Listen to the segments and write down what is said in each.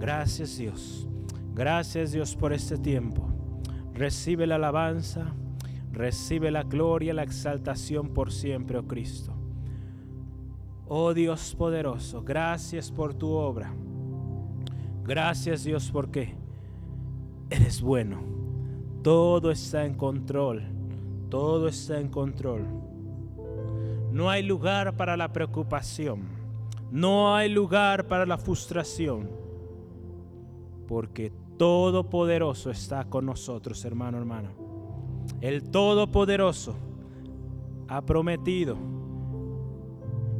Gracias Dios. Gracias Dios por este tiempo. Recibe la alabanza, recibe la gloria, la exaltación por siempre, oh Cristo. Oh Dios poderoso, gracias por tu obra. Gracias Dios porque eres bueno. Todo está en control. Todo está en control. No hay lugar para la preocupación. No hay lugar para la frustración. Porque Todopoderoso está con nosotros, hermano, hermano. El Todopoderoso ha prometido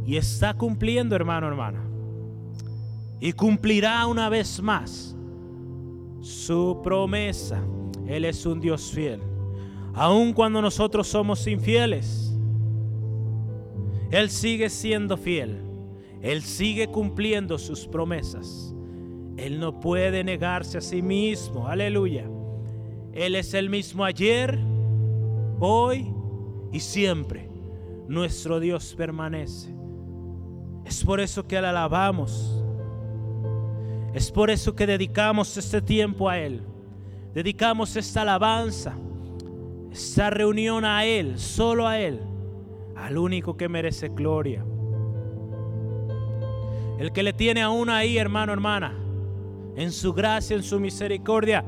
y está cumpliendo, hermano, hermana. Y cumplirá una vez más su promesa. Él es un Dios fiel. Aun cuando nosotros somos infieles, Él sigue siendo fiel. Él sigue cumpliendo sus promesas. Él no puede negarse a sí mismo. Aleluya. Él es el mismo ayer, hoy y siempre. Nuestro Dios permanece. Es por eso que le alabamos. Es por eso que dedicamos este tiempo a Él. Dedicamos esta alabanza, esta reunión a Él, solo a Él, al único que merece gloria. El que le tiene aún ahí, hermano, hermana en su gracia, en su misericordia.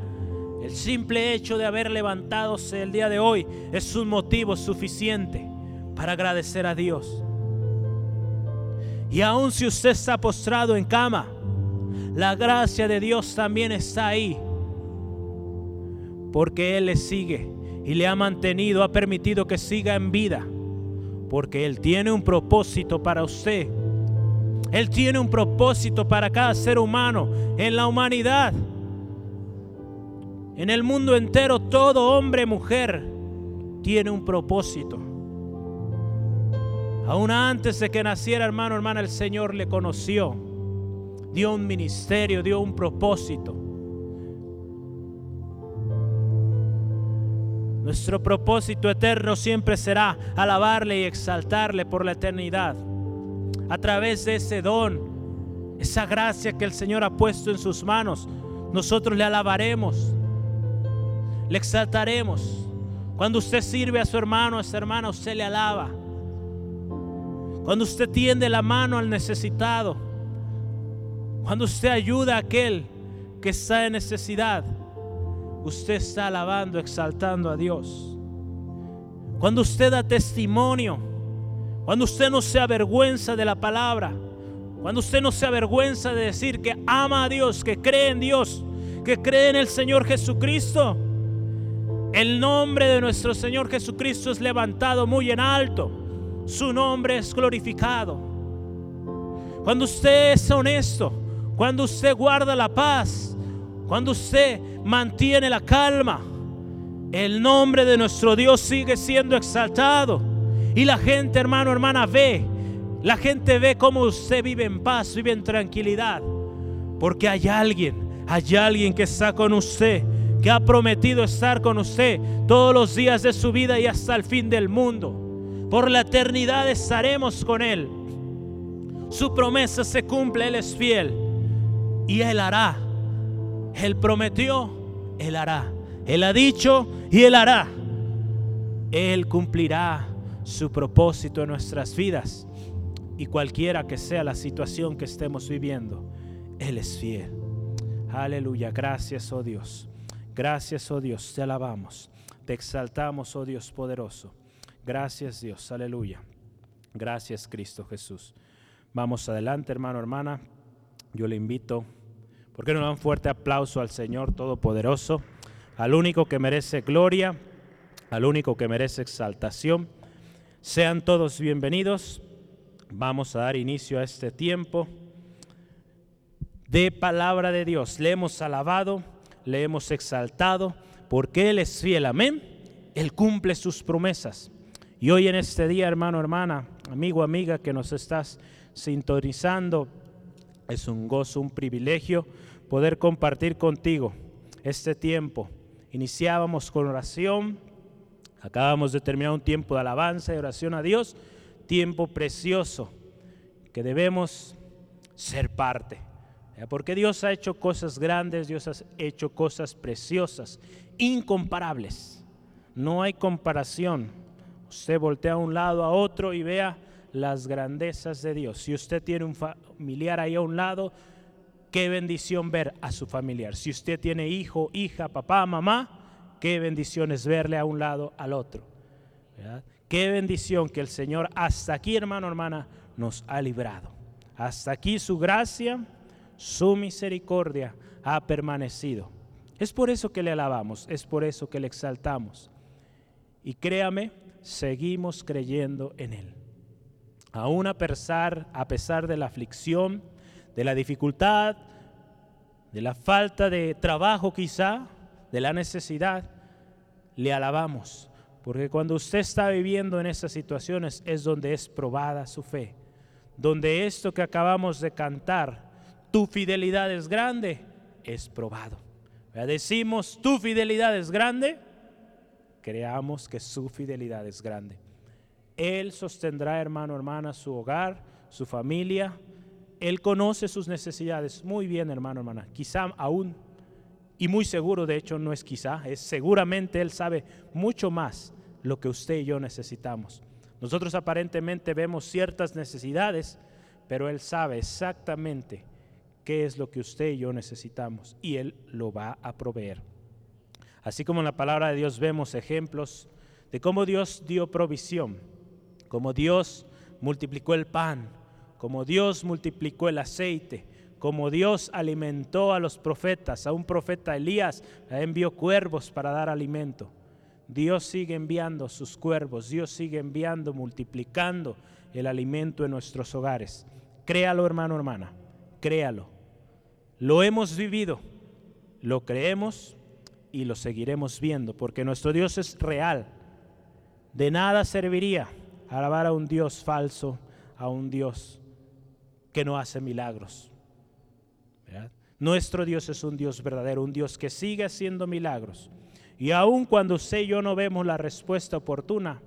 El simple hecho de haber levantado el día de hoy es un motivo suficiente para agradecer a Dios. Y aun si usted está postrado en cama, la gracia de Dios también está ahí. Porque Él le sigue y le ha mantenido, ha permitido que siga en vida. Porque Él tiene un propósito para usted. Él tiene un propósito para cada ser humano en la humanidad. En el mundo entero, todo hombre, mujer, tiene un propósito. Aún antes de que naciera, hermano, hermana, el Señor le conoció. Dio un ministerio, dio un propósito. Nuestro propósito eterno siempre será alabarle y exaltarle por la eternidad a través de ese don, esa gracia que el Señor ha puesto en sus manos, nosotros le alabaremos, le exaltaremos. Cuando usted sirve a su hermano, a su hermana, usted le alaba. Cuando usted tiende la mano al necesitado, cuando usted ayuda a aquel que está en necesidad, usted está alabando, exaltando a Dios. Cuando usted da testimonio, cuando usted no se avergüenza de la palabra. Cuando usted no se avergüenza de decir que ama a Dios, que cree en Dios, que cree en el Señor Jesucristo. El nombre de nuestro Señor Jesucristo es levantado muy en alto. Su nombre es glorificado. Cuando usted es honesto, cuando usted guarda la paz, cuando usted mantiene la calma, el nombre de nuestro Dios sigue siendo exaltado. Y la gente, hermano, hermana, ve. La gente ve cómo usted vive en paz, vive en tranquilidad. Porque hay alguien, hay alguien que está con usted, que ha prometido estar con usted todos los días de su vida y hasta el fin del mundo. Por la eternidad estaremos con Él. Su promesa se cumple, Él es fiel. Y Él hará. Él prometió, Él hará. Él ha dicho y Él hará. Él cumplirá su propósito en nuestras vidas. Y cualquiera que sea la situación que estemos viviendo, Él es fiel. Aleluya, gracias, oh Dios. Gracias, oh Dios, te alabamos. Te exaltamos, oh Dios poderoso. Gracias, Dios, aleluya. Gracias, Cristo Jesús. Vamos adelante, hermano, hermana. Yo le invito, ¿por qué no da un fuerte aplauso al Señor Todopoderoso? Al único que merece gloria, al único que merece exaltación sean todos bienvenidos. Vamos a dar inicio a este tiempo de palabra de Dios. Le hemos alabado, le hemos exaltado, porque Él es fiel. Amén. Él cumple sus promesas. Y hoy en este día, hermano, hermana, amigo, amiga que nos estás sintonizando, es un gozo, un privilegio poder compartir contigo este tiempo. Iniciábamos con oración Acabamos de terminar un tiempo de alabanza y oración a Dios, tiempo precioso que debemos ser parte, Porque Dios ha hecho cosas grandes, Dios ha hecho cosas preciosas, incomparables. No hay comparación. Usted voltea a un lado a otro y vea las grandezas de Dios. Si usted tiene un familiar ahí a un lado, qué bendición ver a su familiar. Si usted tiene hijo, hija, papá, mamá, qué bendición es verle a un lado al otro. Qué bendición que el Señor hasta aquí, hermano, hermana, nos ha librado. Hasta aquí su gracia, su misericordia ha permanecido. Es por eso que le alabamos, es por eso que le exaltamos. Y créame, seguimos creyendo en Él. Aún a pesar, a pesar de la aflicción, de la dificultad, de la falta de trabajo quizá, de la necesidad, le alabamos. Porque cuando usted está viviendo en esas situaciones es donde es probada su fe. Donde esto que acabamos de cantar, tu fidelidad es grande, es probado. Decimos, tu fidelidad es grande, creamos que su fidelidad es grande. Él sostendrá, hermano, hermana, su hogar, su familia. Él conoce sus necesidades muy bien, hermano, hermana. Quizá aún, y muy seguro, de hecho, no es quizá, es seguramente Él sabe mucho más lo que usted y yo necesitamos. Nosotros aparentemente vemos ciertas necesidades, pero Él sabe exactamente qué es lo que usted y yo necesitamos y Él lo va a proveer. Así como en la palabra de Dios vemos ejemplos de cómo Dios dio provisión, cómo Dios multiplicó el pan, cómo Dios multiplicó el aceite, como Dios alimentó a los profetas, a un profeta Elías envió cuervos para dar alimento. Dios sigue enviando sus cuervos, Dios sigue enviando, multiplicando el alimento en nuestros hogares. Créalo, hermano, hermana, créalo. Lo hemos vivido, lo creemos y lo seguiremos viendo, porque nuestro Dios es real. De nada serviría alabar a un Dios falso, a un Dios que no hace milagros. Nuestro Dios es un Dios verdadero, un Dios que sigue haciendo milagros. Y aun cuando usted y yo no vemos la respuesta oportuna,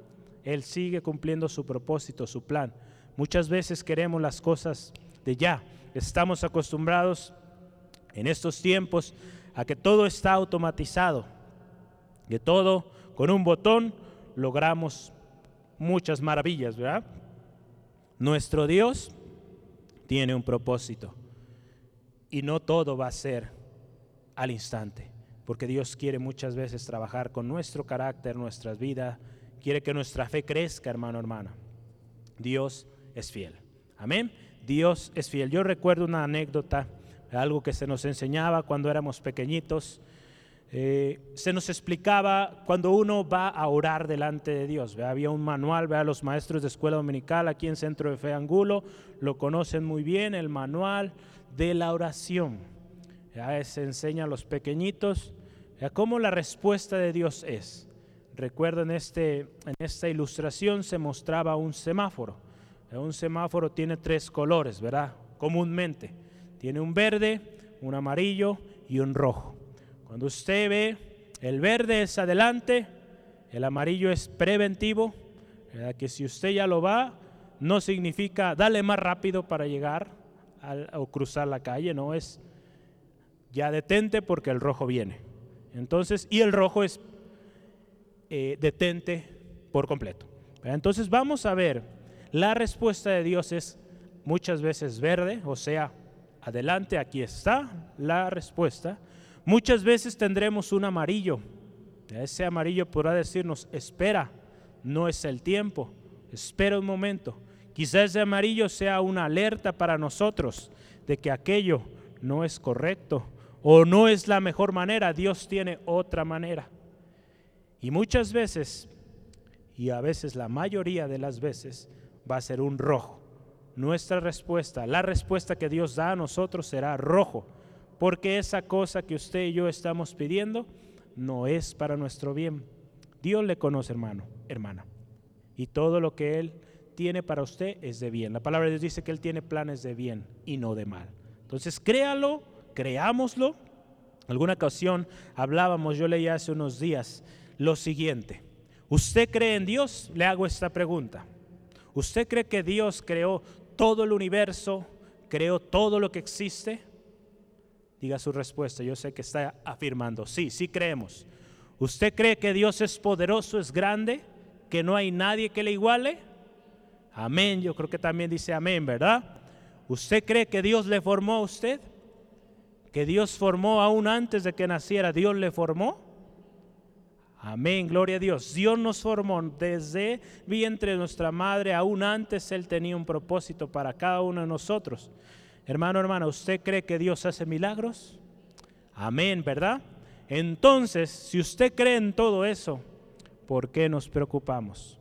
Él sigue cumpliendo su propósito, su plan. Muchas veces queremos las cosas de ya. Estamos acostumbrados en estos tiempos a que todo está automatizado, que todo con un botón logramos muchas maravillas, ¿verdad? Nuestro Dios tiene un propósito y no todo va a ser al instante, porque Dios quiere muchas veces trabajar con nuestro carácter, nuestras vidas, quiere que nuestra fe crezca, hermano, hermana. Dios es fiel. Amén. Dios es fiel. Yo recuerdo una anécdota algo que se nos enseñaba cuando éramos pequeñitos. Eh, se nos explicaba cuando uno va a orar delante de Dios. Había un manual, vea los maestros de escuela dominical aquí en Centro de Fe Angulo, lo conocen muy bien, el manual de la oración. Se enseña a los pequeñitos cómo la respuesta de Dios es. Recuerdo en, este, en esta ilustración se mostraba un semáforo. Un semáforo tiene tres colores, ¿verdad? Comúnmente. Tiene un verde, un amarillo y un rojo. Cuando usted ve, el verde es adelante, el amarillo es preventivo, que si usted ya lo va, no significa dale más rápido para llegar o cruzar la calle, no es ya detente porque el rojo viene. Entonces, y el rojo es eh, detente por completo. Entonces vamos a ver, la respuesta de Dios es muchas veces verde, o sea, Adelante, aquí está la respuesta. Muchas veces tendremos un amarillo. Ese amarillo podrá decirnos, espera, no es el tiempo, espera un momento. Quizás ese amarillo sea una alerta para nosotros de que aquello no es correcto o no es la mejor manera. Dios tiene otra manera. Y muchas veces, y a veces la mayoría de las veces, va a ser un rojo nuestra respuesta, la respuesta que Dios da a nosotros será rojo, porque esa cosa que usted y yo estamos pidiendo no es para nuestro bien. Dios le conoce, hermano, hermana, y todo lo que Él tiene para usted es de bien. La palabra de Dios dice que Él tiene planes de bien y no de mal. Entonces, créalo, creámoslo. Alguna ocasión hablábamos, yo leí hace unos días lo siguiente. ¿Usted cree en Dios? Le hago esta pregunta. ¿Usted cree que Dios creó todo el universo, creó todo lo que existe? Diga su respuesta. Yo sé que está afirmando. Sí, sí creemos. ¿Usted cree que Dios es poderoso, es grande, que no hay nadie que le iguale? Amén. Yo creo que también dice amén, ¿verdad? ¿Usted cree que Dios le formó a usted? ¿Que Dios formó aún antes de que naciera? ¿Dios le formó? Amén, gloria a Dios. Dios nos formó desde vientre de nuestra madre, aún antes Él tenía un propósito para cada uno de nosotros. Hermano, hermana, ¿usted cree que Dios hace milagros? Amén, ¿verdad? Entonces, si usted cree en todo eso, ¿por qué nos preocupamos?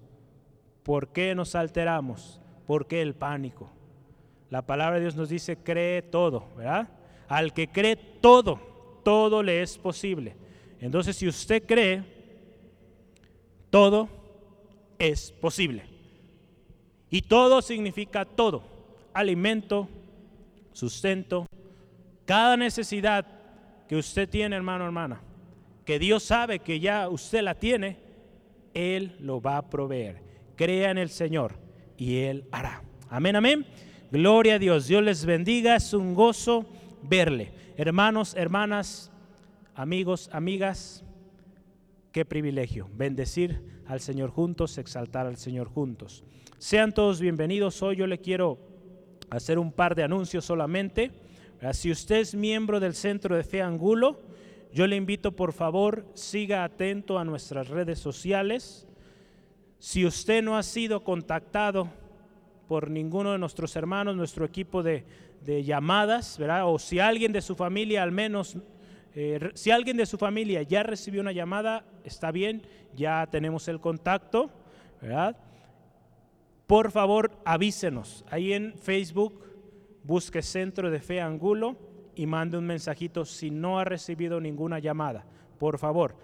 ¿Por qué nos alteramos? ¿Por qué el pánico? La palabra de Dios nos dice, cree todo, ¿verdad? Al que cree todo, todo le es posible. Entonces, si usted cree, todo es posible. Y todo significa todo. Alimento, sustento, cada necesidad que usted tiene, hermano, hermana, que Dios sabe que ya usted la tiene, Él lo va a proveer. Crea en el Señor y Él hará. Amén, amén. Gloria a Dios. Dios les bendiga. Es un gozo verle. Hermanos, hermanas, amigos, amigas, qué privilegio. Bendecir al Señor juntos, exaltar al Señor juntos. Sean todos bienvenidos. Hoy yo le quiero hacer un par de anuncios solamente. Si usted es miembro del Centro de Fe Angulo, yo le invito por favor, siga atento a nuestras redes sociales. Si usted no ha sido contactado por ninguno de nuestros hermanos, nuestro equipo de, llamadas, ¿verdad? O si alguien de su familia al menos, eh, si alguien de su familia ya recibió una llamada, está bien, ya tenemos el contacto, ¿verdad? por favor avísenos. Ahí en Facebook busque Centro de Fe Angulo y mande un mensajito si no ha recibido ninguna llamada. Por favor.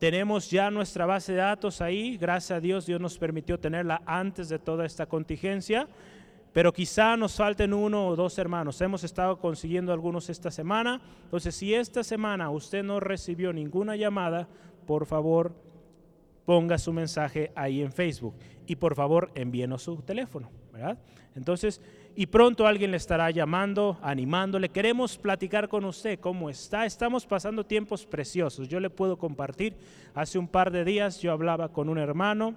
Tenemos ya nuestra base de datos ahí. Gracias a Dios, Dios nos permitió tenerla antes de toda esta contingencia. Pero quizá nos falten uno o dos hermanos. Hemos estado consiguiendo algunos esta semana. Entonces, si esta semana usted no recibió ninguna llamada, por favor, ponga su mensaje ahí en Facebook y por favor envíenos su teléfono, ¿verdad? Entonces, y pronto alguien le estará llamando, animándole. Queremos platicar con usted cómo está. Estamos pasando tiempos preciosos. Yo le puedo compartir. Hace un par de días yo hablaba con un hermano,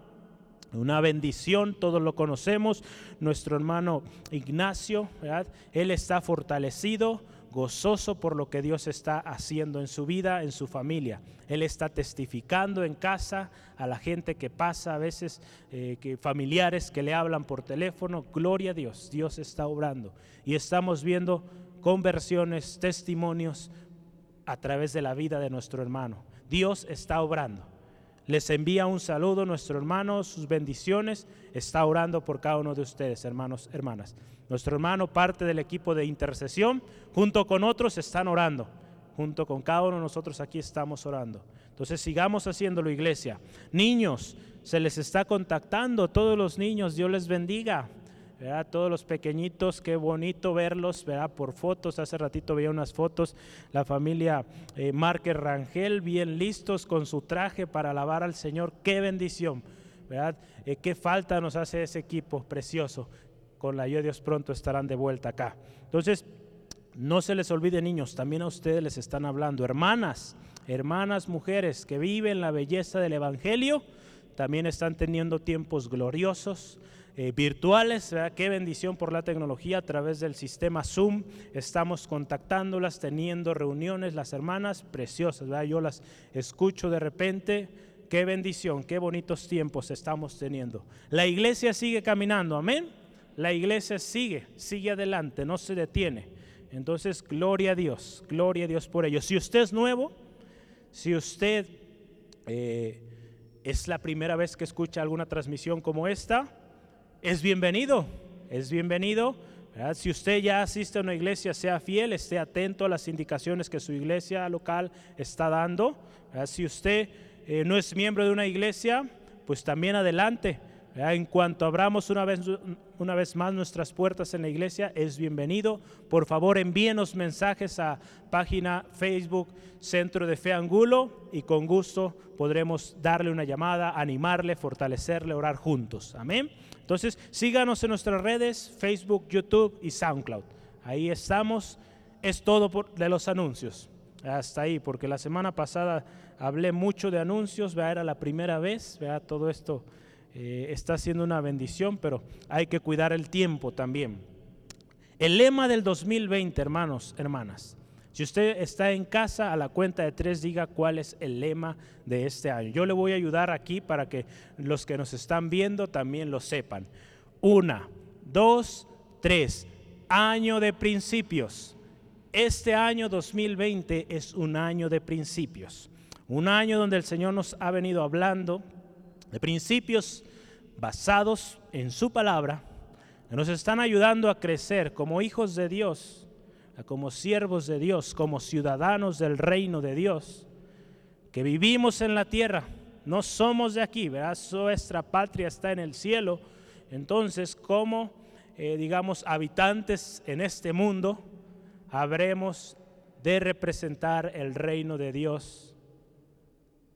una bendición, todos lo conocemos, nuestro hermano Ignacio, ¿verdad? Él está fortalecido, gozoso por lo que Dios está haciendo en su vida, en su familia. Él está testificando en casa a la gente que pasa, a veces eh, que familiares que le hablan por teléfono. Gloria a Dios, Dios está obrando. Y estamos viendo conversiones, testimonios a través de la vida de nuestro hermano. Dios está obrando. Les envía un saludo nuestro hermano, sus bendiciones. Está orando por cada uno de ustedes, hermanos, hermanas. Nuestro hermano, parte del equipo de intercesión, junto con otros están orando. Junto con cada uno de nosotros aquí estamos orando. Entonces sigamos haciéndolo, iglesia. Niños, se les está contactando, todos los niños, Dios les bendiga. Todos los pequeñitos, qué bonito verlos, ¿verdad? Por fotos, hace ratito veía unas fotos, la familia eh, Márquez Rangel, bien listos con su traje para alabar al Señor, qué bendición, ¿verdad? Eh, qué falta nos hace ese equipo precioso, con la ayuda de Dios pronto estarán de vuelta acá. Entonces, no se les olvide niños, también a ustedes les están hablando, hermanas, hermanas mujeres que viven la belleza del Evangelio, también están teniendo tiempos gloriosos eh, virtuales. Qué bendición por la tecnología a través del sistema Zoom. Estamos contactándolas, teniendo reuniones, las hermanas preciosas. Yo las escucho de repente. Qué bendición, qué bonitos tiempos estamos teniendo. La iglesia sigue caminando, amén. La iglesia sigue, sigue adelante, no se detiene. Entonces, gloria a Dios, gloria a Dios por ello. Si usted es nuevo, si usted eh, es la primera vez que escucha alguna transmisión como esta, es bienvenido, es bienvenido. Si usted ya asiste a una iglesia, sea fiel, esté atento a las indicaciones que su iglesia local está dando. Si usted eh, no es miembro de una iglesia, pues también adelante. En cuanto abramos una vez, una vez más nuestras puertas en la iglesia, es bienvenido. Por favor, envíenos mensajes a página Facebook Centro de Fe Angulo y con gusto podremos darle una llamada, animarle, fortalecerle, orar juntos. Amén. Entonces, síganos en nuestras redes, Facebook, YouTube y SoundCloud. Ahí estamos es todo por, de los anuncios. Hasta ahí, porque la semana pasada hablé mucho de anuncios, era la primera vez, todo esto eh, está siendo una bendición, pero hay que cuidar el tiempo también. El lema del 2020, hermanos, hermanas, si usted está en casa, a la cuenta de tres diga cuál es el lema de este año. Yo le voy a ayudar aquí para que los que nos están viendo también lo sepan. Una, dos, tres. Año de principios. Este año 2020 es un año de principios. Un año donde el Señor nos ha venido hablando de principios basados en su palabra, que nos están ayudando a crecer como hijos de Dios, como siervos de Dios, como ciudadanos del reino de Dios, que vivimos en la tierra, no somos de aquí, ¿verdad? Nuestra patria está en el cielo. Entonces, como, eh, digamos, habitantes en este mundo, habremos de representar el reino de Dios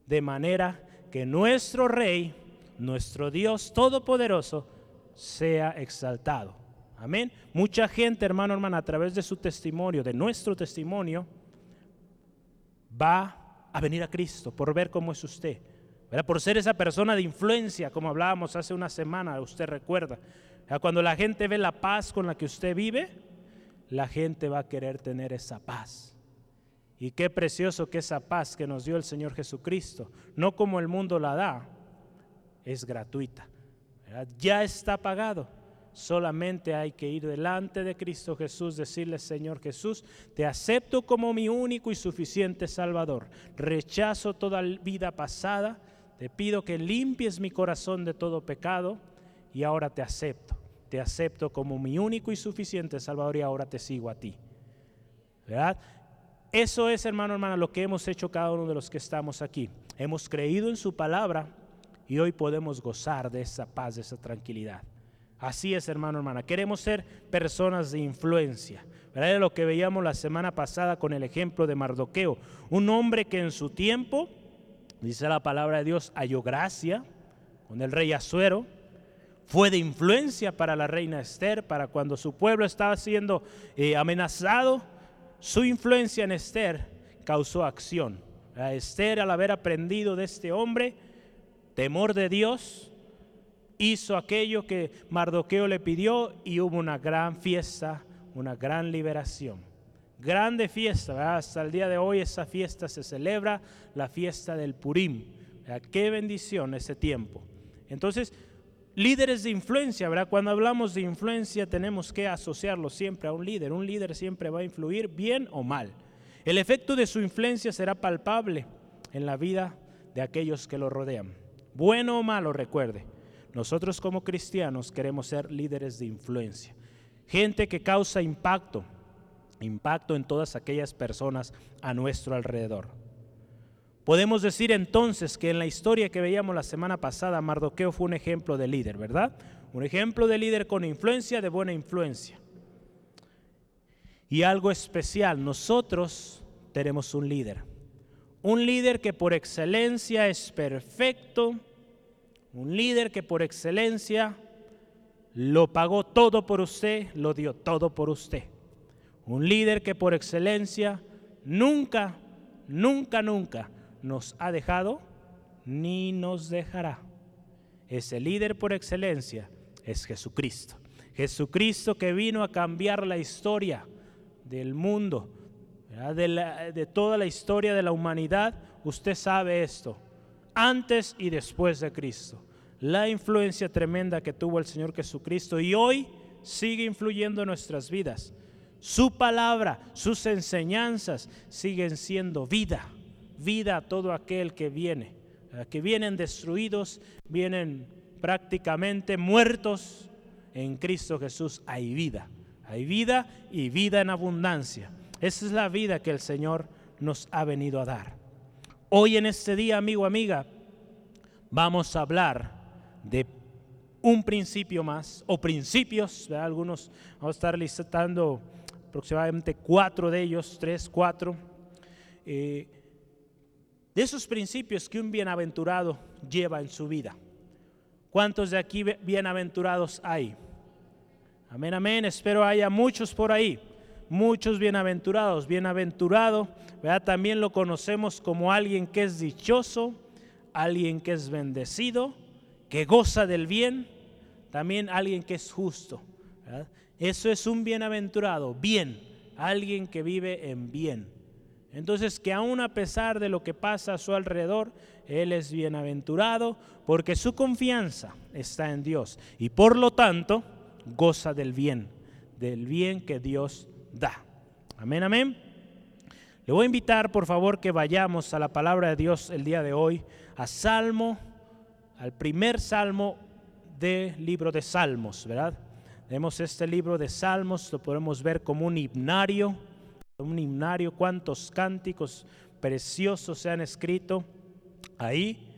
de manera que nuestro rey, nuestro Dios todopoderoso, sea exaltado. Amén. Mucha gente, hermano, hermana, a través de su testimonio, de nuestro testimonio, va a venir a Cristo por ver cómo es usted. Por ser esa persona de influencia, como hablábamos hace una semana, usted recuerda. Cuando la gente ve la paz con la que usted vive, la gente va a querer tener esa paz. Y qué precioso que esa paz que nos dio el Señor Jesucristo, no como el mundo la da, es gratuita. Ya está pagado. Solamente hay que ir delante de Cristo Jesús, decirle, Señor Jesús, te acepto como mi único y suficiente Salvador. Rechazo toda vida pasada. Te pido que limpies mi corazón de todo pecado y ahora te acepto te acepto como mi único y suficiente Salvador y ahora te sigo a ti. ¿Verdad? Eso es, hermano, hermana, lo que hemos hecho cada uno de los que estamos aquí. Hemos creído en su palabra y hoy podemos gozar de esa paz, de esa tranquilidad. Así es, hermano, hermana. Queremos ser personas de influencia. ¿Verdad? Era lo que veíamos la semana pasada con el ejemplo de Mardoqueo. Un hombre que en su tiempo, dice la palabra de Dios, halló gracia con el rey Azuero fue de influencia para la reina Esther, para cuando su pueblo estaba siendo eh, amenazado, su influencia en Esther causó acción. A Esther, al haber aprendido de este hombre, temor de Dios, hizo aquello que Mardoqueo le pidió y hubo una gran fiesta, una gran liberación. Grande fiesta, hasta el día de hoy esa fiesta se celebra, la fiesta del Purim. Qué bendición ese tiempo. Entonces, líderes de influencia, ¿verdad? Cuando hablamos de influencia tenemos que asociarlo siempre a un líder. Un líder siempre va a influir bien o mal. El efecto de su influencia será palpable en la vida de aquellos que lo rodean. Bueno o malo, recuerde. Nosotros como cristianos queremos ser líderes de influencia. Gente que causa impacto, impacto en todas aquellas personas a nuestro alrededor. Podemos decir entonces que en la historia que veíamos la semana pasada, Mardoqueo fue un ejemplo de líder, ¿verdad? Un ejemplo de líder con influencia, de buena influencia. Y algo especial, nosotros tenemos un líder. Un líder que por excelencia es perfecto. Un líder que por excelencia lo pagó todo por usted, lo dio todo por usted. Un líder que por excelencia nunca, nunca, nunca nos ha dejado ni nos dejará. Ese líder por excelencia es Jesucristo. Jesucristo que vino a cambiar la historia del mundo, de, de, toda la historia de la humanidad. Usted sabe esto, antes y después de Cristo. La influencia tremenda que tuvo el Señor Jesucristo y hoy sigue influyendo en nuestras vidas. Su palabra, sus enseñanzas siguen siendo vida vida a todo aquel que viene, que vienen destruidos, vienen prácticamente muertos. En Cristo Jesús hay vida, hay vida y vida en abundancia. Esa es la vida que el Señor nos ha venido a dar. Hoy en este día, amigo, amiga, vamos a hablar de un principio más, o principios, algunos vamos a estar listando aproximadamente cuatro de ellos, tres, cuatro. Eh, de esos principios que un bienaventurado lleva en su vida. ¿Cuántos de aquí bienaventurados hay? Amén, amén. Espero haya muchos por ahí. muchos bienaventurados. Bienaventurado, ¿verdad? También lo conocemos como alguien que es dichoso, alguien que es bendecido, que goza del bien, también alguien que es justo. Eso es un bienaventurado, bien, alguien que vive en bien. Entonces, que aún a pesar de lo que pasa a su alrededor, Él es bienaventurado porque su confianza está en Dios y por lo tanto goza del bien, del bien que Dios da. Amén, amén. Le voy a invitar, por favor, que vayamos a la palabra de Dios el día de hoy, a Salmo, al primer Salmo del libro de Salmos, ¿verdad? Vemos este libro de Salmos, lo podemos ver como un himnario, un himnario, cuántos cánticos preciosos se han escrito ahí,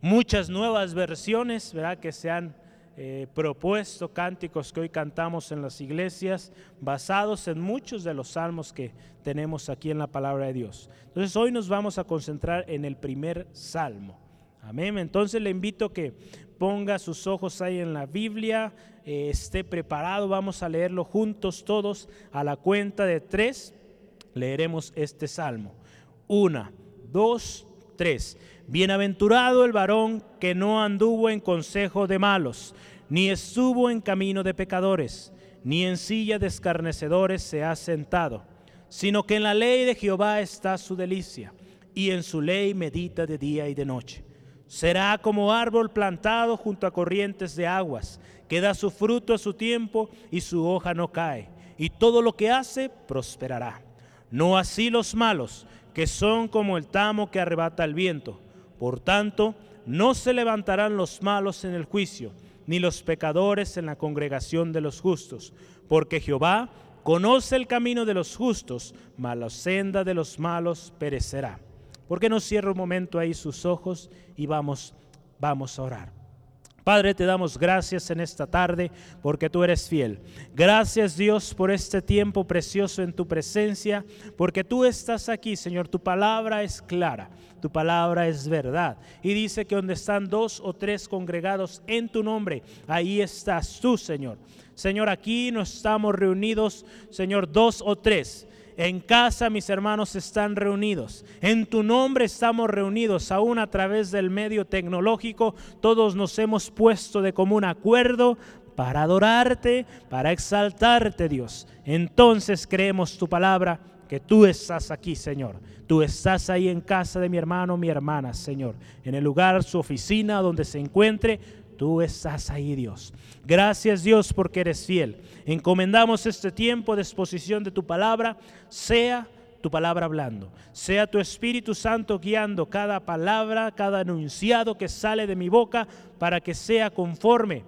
muchas nuevas versiones, ¿verdad? Que se han eh, propuesto cánticos que hoy cantamos en las iglesias basados en muchos de los salmos que tenemos aquí en la palabra de Dios. Entonces hoy nos vamos a concentrar en el primer salmo. Amén. Entonces le invito que ponga sus ojos ahí en la Biblia, eh, esté preparado, vamos a leerlo juntos todos a la cuenta de tres. Leeremos este salmo. Una, dos, tres. Bienaventurado el varón que no anduvo en consejo de malos, ni estuvo en camino de pecadores, ni en silla de escarnecedores se ha sentado, sino que en la ley de Jehová está su delicia, y en su ley medita de día y de noche. Será como árbol plantado junto a corrientes de aguas, que da su fruto a su tiempo y su hoja no cae, y todo lo que hace prosperará. No así los malos, que son como el tamo que arrebata el viento. Por tanto, no se levantarán los malos en el juicio, ni los pecadores en la congregación de los justos, porque Jehová conoce el camino de los justos, mas la senda de los malos perecerá. ¿Por qué no cierra un momento ahí sus ojos y vamos, vamos a orar? Padre, te damos gracias en esta tarde porque tú eres fiel. Gracias Dios por este tiempo precioso en tu presencia, porque tú estás aquí, Señor. Tu palabra es clara, tu palabra es verdad. Y dice que donde están dos o tres congregados en tu nombre, ahí estás tú, Señor. Señor, aquí no estamos reunidos, Señor, dos o tres en casa mis hermanos están reunidos. En tu nombre estamos reunidos, aún a través del medio tecnológico. Todos nos hemos puesto de común acuerdo para adorarte, para exaltarte, Dios. Entonces creemos tu palabra, que tú estás aquí, Señor. Tú estás ahí en casa de mi hermano, mi hermana, Señor. En el lugar, su oficina, donde se encuentre, tú estás ahí, Dios. Gracias, Dios, porque eres fiel. Encomendamos este tiempo de exposición de tu palabra, sea tu palabra hablando, sea tu Espíritu Santo guiando cada palabra, cada anunciado que sale de mi boca, para que sea conforme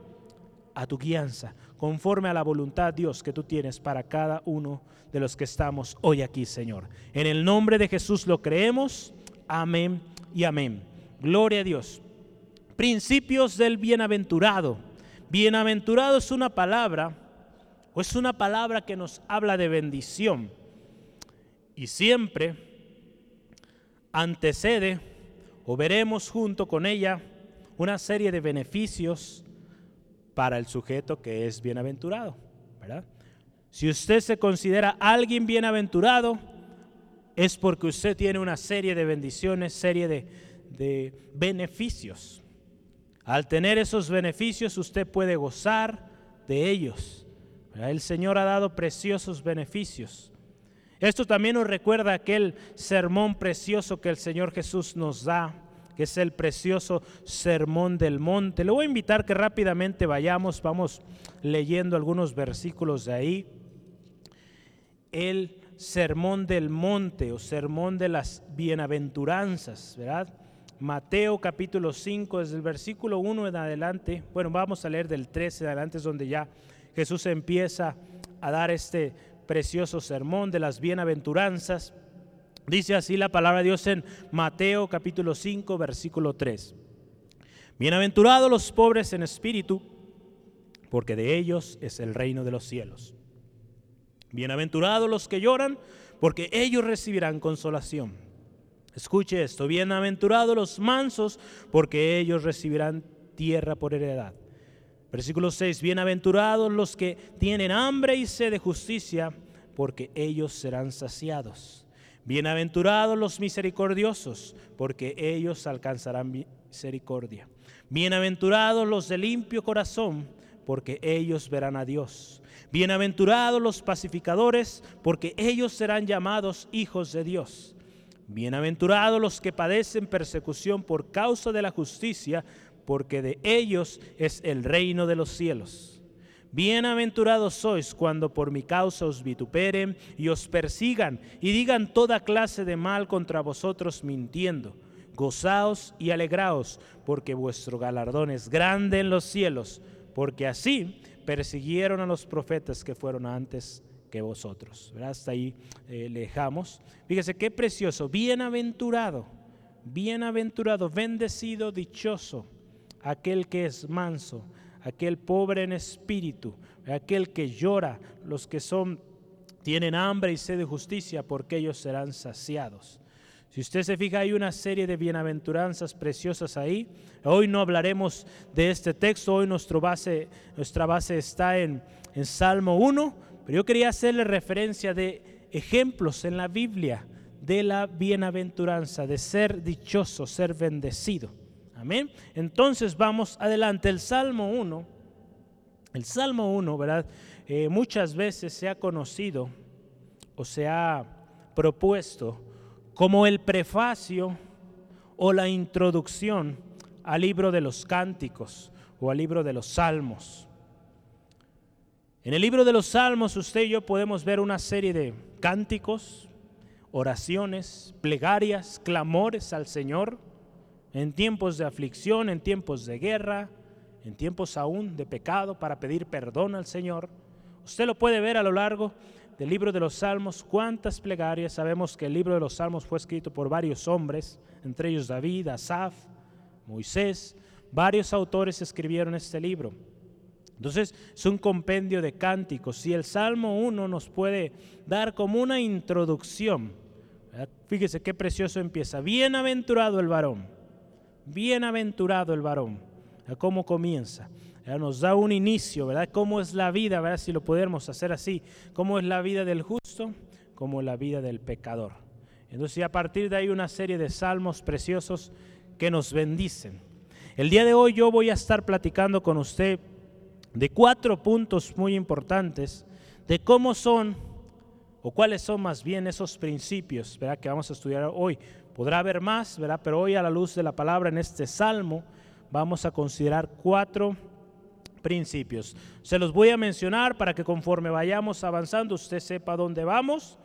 a tu guianza, conforme a la voluntad, Dios, que tú tienes para cada uno de los que estamos hoy aquí, Señor. En el nombre de Jesús lo creemos. Amén y amén. Gloria a Dios. Principios del bienaventurado. Bienaventurado es una palabra o es una palabra que nos habla de bendición y siempre antecede o veremos junto con ella una serie de beneficios para el sujeto que es bienaventurado, ¿verdad? Si usted se considera alguien bienaventurado, es porque usted tiene una serie de bendiciones, serie de, de beneficios. Al tener esos beneficios, usted puede gozar de ellos. El Señor ha dado preciosos beneficios. Esto también nos recuerda aquel sermón precioso que el Señor Jesús nos da, que es el precioso sermón del monte. Le voy a invitar que rápidamente vayamos, vamos leyendo algunos versículos de ahí. El sermón del monte o sermón de las bienaventuranzas, ¿verdad? Mateo capítulo 5, desde el versículo 1 en adelante. Bueno, vamos a leer del 13 en adelante, es donde ya Jesús empieza a dar este precioso sermón de las bienaventuranzas. Dice así la palabra de Dios en Mateo capítulo 5, versículo 3. Bienaventurados los pobres en espíritu, porque de ellos es el reino de los cielos. Bienaventurados los que lloran, porque ellos recibirán consolación. Escuche esto, bienaventurados los mansos, porque ellos recibirán tierra por heredad. Versículo 6, bienaventurados los que tienen hambre y sed de justicia, porque ellos serán saciados. Bienaventurados los misericordiosos, porque ellos alcanzarán misericordia. Bienaventurados los de limpio corazón, porque ellos verán a Dios. Bienaventurados los pacificadores, porque ellos serán llamados hijos de Dios. Bienaventurados los que padecen persecución por causa de la justicia, porque de ellos es el reino de los cielos. Bienaventurados sois cuando por mi causa os vituperen y os persigan y digan toda clase de mal contra vosotros mintiendo. Gozaos y alegraos, porque vuestro galardón es grande en los cielos, porque así persiguieron a los profetas que fueron antes vosotros. Hasta ahí eh, le dejamos. Fíjese qué precioso, bienaventurado, bienaventurado, bendecido, dichoso, aquel que es manso aquel pobre en espíritu, aquel que llora, los que son tienen hambre y sed de justicia, porque ellos serán saciados. Si usted se fija, hay una serie de bienaventuranzas preciosas ahí. Hoy no hablaremos de este texto, hoy nuestro base, nuestra base está en, en Salmo 1, pero yo quería hacerle referencia de ejemplos en la Biblia de la bienaventuranza, de ser dichoso, ser bendecido. Amén. Entonces vamos adelante. El Salmo 1, el Salmo 1, ¿verdad? Eh, muchas veces se ha conocido o se ha propuesto como el prefacio o la introducción al libro de los cánticos o al libro de los salmos. En el libro de los salmos usted y yo podemos ver una serie de cánticos, oraciones, plegarias, clamores al Señor en tiempos de aflicción, en tiempos de guerra, en tiempos aún de pecado, para pedir perdón al Señor. Usted lo puede ver a lo largo del libro de los Salmos, cuántas plegarias. Sabemos que el libro de los Salmos fue escrito por varios hombres, entre ellos David, Asaf, Moisés. Varios autores escribieron este libro. Entonces es un compendio de cánticos y el Salmo 1 nos puede dar como una introducción. Fíjese qué precioso empieza. Bienaventurado el varón Bienaventurado el varón. ¿Cómo comienza? Nos da un inicio, ¿verdad? ¿Cómo es la vida, ¿verdad? Si lo podemos hacer así. ¿Cómo es la vida del justo? Como la vida del pecador. Entonces, a partir de ahí una serie de salmos preciosos que nos bendicen. El día de hoy yo voy a estar platicando con usted de cuatro puntos muy importantes de cómo son o cuáles son más bien esos principios ¿verdad? que vamos a estudiar hoy. Podrá haber más, ¿verdad? pero hoy a la luz de la palabra en este salmo vamos a considerar cuatro principios. Se los voy a mencionar para que conforme vayamos avanzando usted sepa dónde vamos.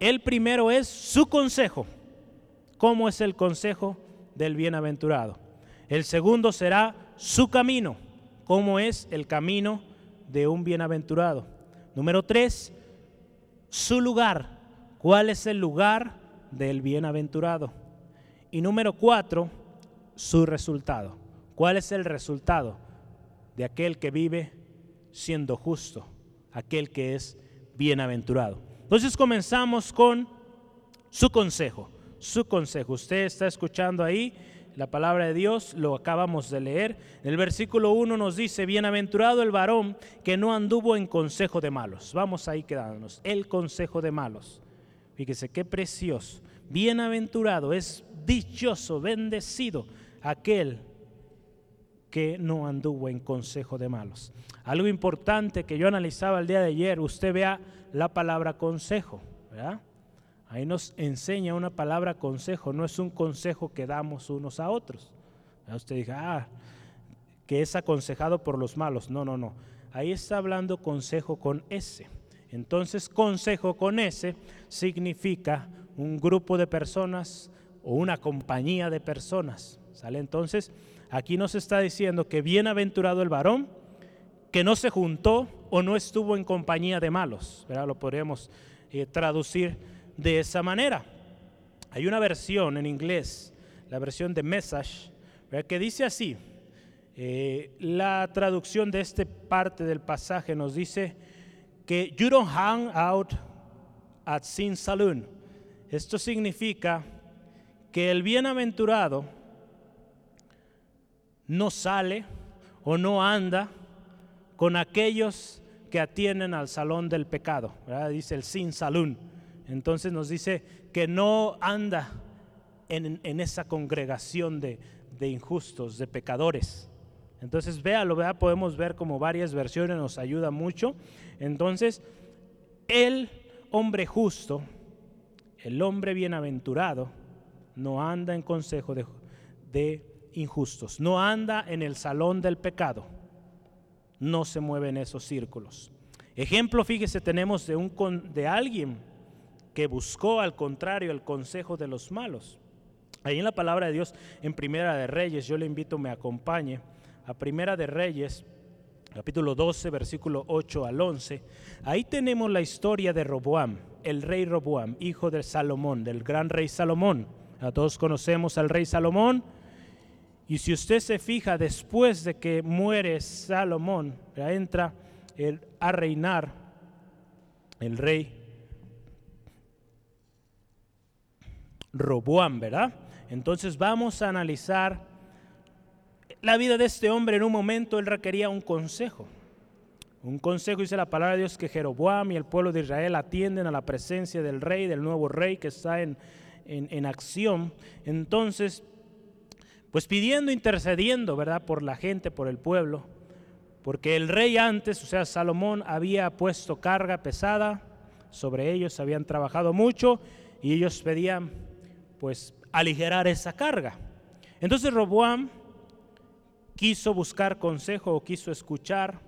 El primero es su consejo. ¿Cómo es el consejo del bienaventurado? El segundo será su camino. ¿Cómo es el camino de un bienaventurado? Número tres, su lugar. ¿Cuál es el lugar del bienaventurado? Y número cuatro, su resultado. ¿Cuál es el resultado de aquel que vive siendo justo? Aquel que es bienaventurado. Entonces comenzamos con su consejo. Su consejo. Usted está escuchando ahí la palabra de Dios, lo acabamos de leer. El versículo 1 nos dice, bienaventurado el varón que no anduvo en consejo de malos. Vamos ahí quedándonos, el consejo de malos. Fíjese qué precioso. Bienaventurado, es dichoso, bendecido aquel que no anduvo en consejo de malos. Algo importante que yo analizaba el día de ayer, usted vea la palabra consejo, ¿verdad? Ahí nos enseña una palabra consejo, no es un consejo que damos unos a otros. Usted diga, ah, que es aconsejado por los malos. No, no, no. Ahí está hablando consejo con S. Entonces, consejo con S significa un grupo de personas o una compañía de personas. ¿Sale? Entonces, aquí nos está diciendo que bienaventurado el varón que no se juntó o no estuvo en compañía de malos. Lo podríamos eh, traducir de esa manera. Hay una versión en inglés, la versión de Message, que dice así, eh, la traducción de esta parte del pasaje nos dice que you don't hang out at Sin Saloon. Esto significa que el bienaventurado no sale o no anda con aquellos que atienden al salón del pecado, dice el sin salón. Entonces nos dice que no anda en, esa congregación de, injustos, de pecadores. Entonces véalo, ¿verdad? podemos ver como varias versiones, nos ayuda mucho. Entonces, el hombre justo, el hombre bienaventurado, no anda en consejo de, de injustos, no anda en el salón del pecado, no se mueve en esos círculos. Ejemplo, fíjese, tenemos de, un, de alguien que buscó al contrario el consejo de los malos. Ahí en la palabra de Dios, en Primera de Reyes, yo le invito, me acompañe a Primera de Reyes, capítulo 12, versículo 8 al 11. Ahí tenemos la historia de Roboam, el rey Roboam, hijo de Salomón, del gran rey Salomón. A todos conocemos al rey Salomón. Y si usted se fija, después de que muere Salomón, entra a reinar el rey Roboam, ¿verdad? Entonces vamos a analizar la vida de este hombre. En un momento él requería un consejo. Un consejo, dice la palabra de Dios, que Jeroboam y el pueblo de Israel atienden a la presencia del rey, del nuevo rey que está en, en, acción. Entonces, pues pidiendo, intercediendo, ¿verdad? Por la gente, por el pueblo. Porque el rey antes, o sea, Salomón, había puesto carga pesada sobre ellos, habían trabajado mucho y ellos pedían, pues, aligerar esa carga. Entonces Roboam quiso buscar consejo o quiso escuchar.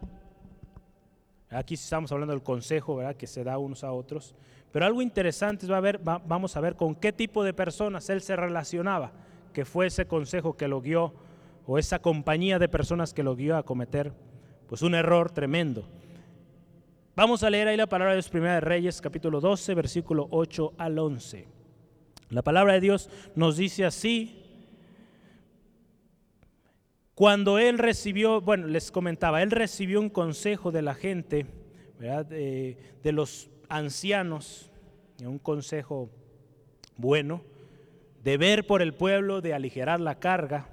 Aquí estamos hablando del consejo ¿verdad? que se da unos a otros. Pero algo interesante va a ver, vamos a ver con qué tipo de personas él se relacionaba, que fue ese consejo que lo guió, o esa compañía de personas que lo guió a cometer pues un error tremendo. Vamos a leer ahí la palabra de Dios, Primera de Reyes, capítulo 12, versículo 8 al 11. La palabra de Dios nos dice así. Cuando él recibió, bueno, les comentaba, él recibió un consejo de la gente, De, de los ancianos, un consejo bueno, de ver por el pueblo, de aligerar la carga.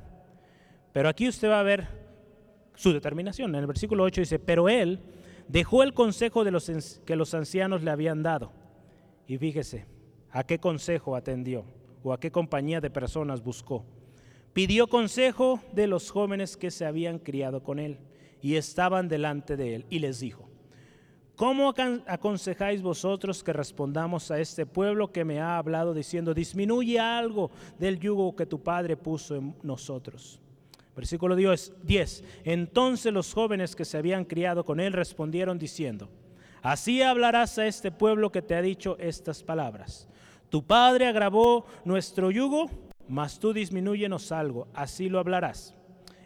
Pero aquí usted va a ver su determinación. En el versículo 8 dice, pero él dejó el consejo de los, que los ancianos le habían dado. Y fíjese, ¿A qué consejo atendió? ¿O a qué compañía de personas buscó? Pidió consejo de los jóvenes que se habían criado con él y estaban delante de él y les dijo, ¿cómo aconsejáis vosotros que respondamos a este pueblo que me ha hablado diciendo, disminuye algo del yugo que tu padre puso en nosotros? Versículo 10. Entonces los jóvenes que se habían criado con él respondieron diciendo, así hablarás a este pueblo que te ha dicho estas palabras. Tu padre agravó nuestro yugo, mas tú disminúyenos algo, así lo hablarás.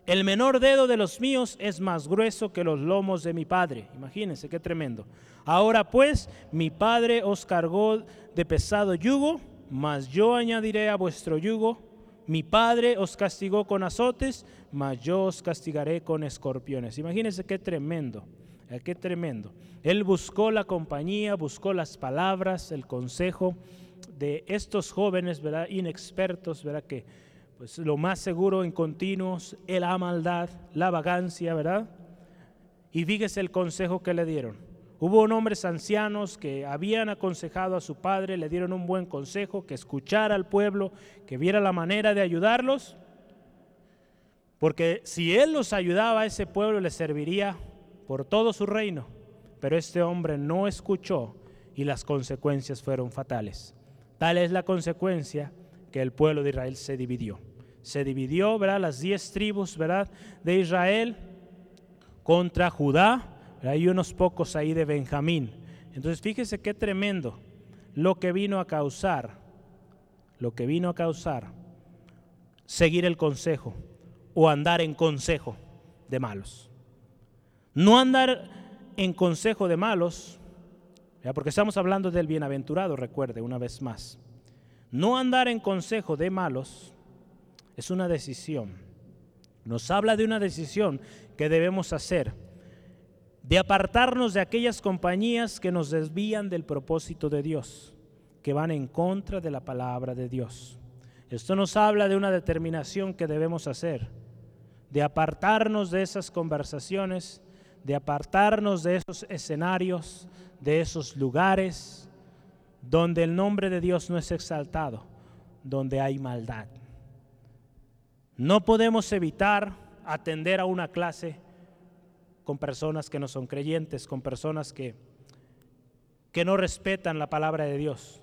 El menor dedo de los míos es más grueso que los lomos de mi padre. Imagínense qué tremendo. Ahora pues, mi padre os cargó de pesado yugo, mas yo añadiré a vuestro yugo. Mi padre os castigó con azotes, mas yo os castigaré con escorpiones. Imagínense qué tremendo. Eh, qué tremendo. Él buscó la compañía, buscó las palabras, el consejo de estos jóvenes, ¿verdad? Inexpertos, ¿verdad? Que pues lo más seguro en continuos es la maldad, la vagancia, ¿verdad? Y fíjese el consejo que le dieron. Hubo hombres ancianos que habían aconsejado a su padre, le dieron un buen consejo, que escuchara al pueblo, que viera la manera de ayudarlos, porque si él los ayudaba, a ese pueblo le serviría por todo su reino. Pero este hombre no escuchó y las consecuencias fueron fatales. Tal es la consecuencia que el pueblo de Israel se dividió. Se dividió, ¿verdad? Las diez tribus, ¿verdad? De Israel contra Judá. Hay unos pocos ahí de Benjamín. Entonces fíjese qué tremendo lo que vino a causar, lo que vino a causar seguir el consejo o andar en consejo de malos. No andar en consejo de malos porque estamos hablando del bienaventurado, recuerde una vez más. No andar en consejo de malos es una decisión. Nos habla de una decisión que debemos hacer, de apartarnos de aquellas compañías que nos desvían del propósito de Dios, que van en contra de la palabra de Dios. Esto nos habla de una determinación que debemos hacer, de apartarnos de esas conversaciones de apartarnos de esos escenarios, de esos lugares donde el nombre de Dios no es exaltado, donde hay maldad. No podemos evitar atender a una clase con personas que no son creyentes, con personas que, que no respetan la palabra de Dios.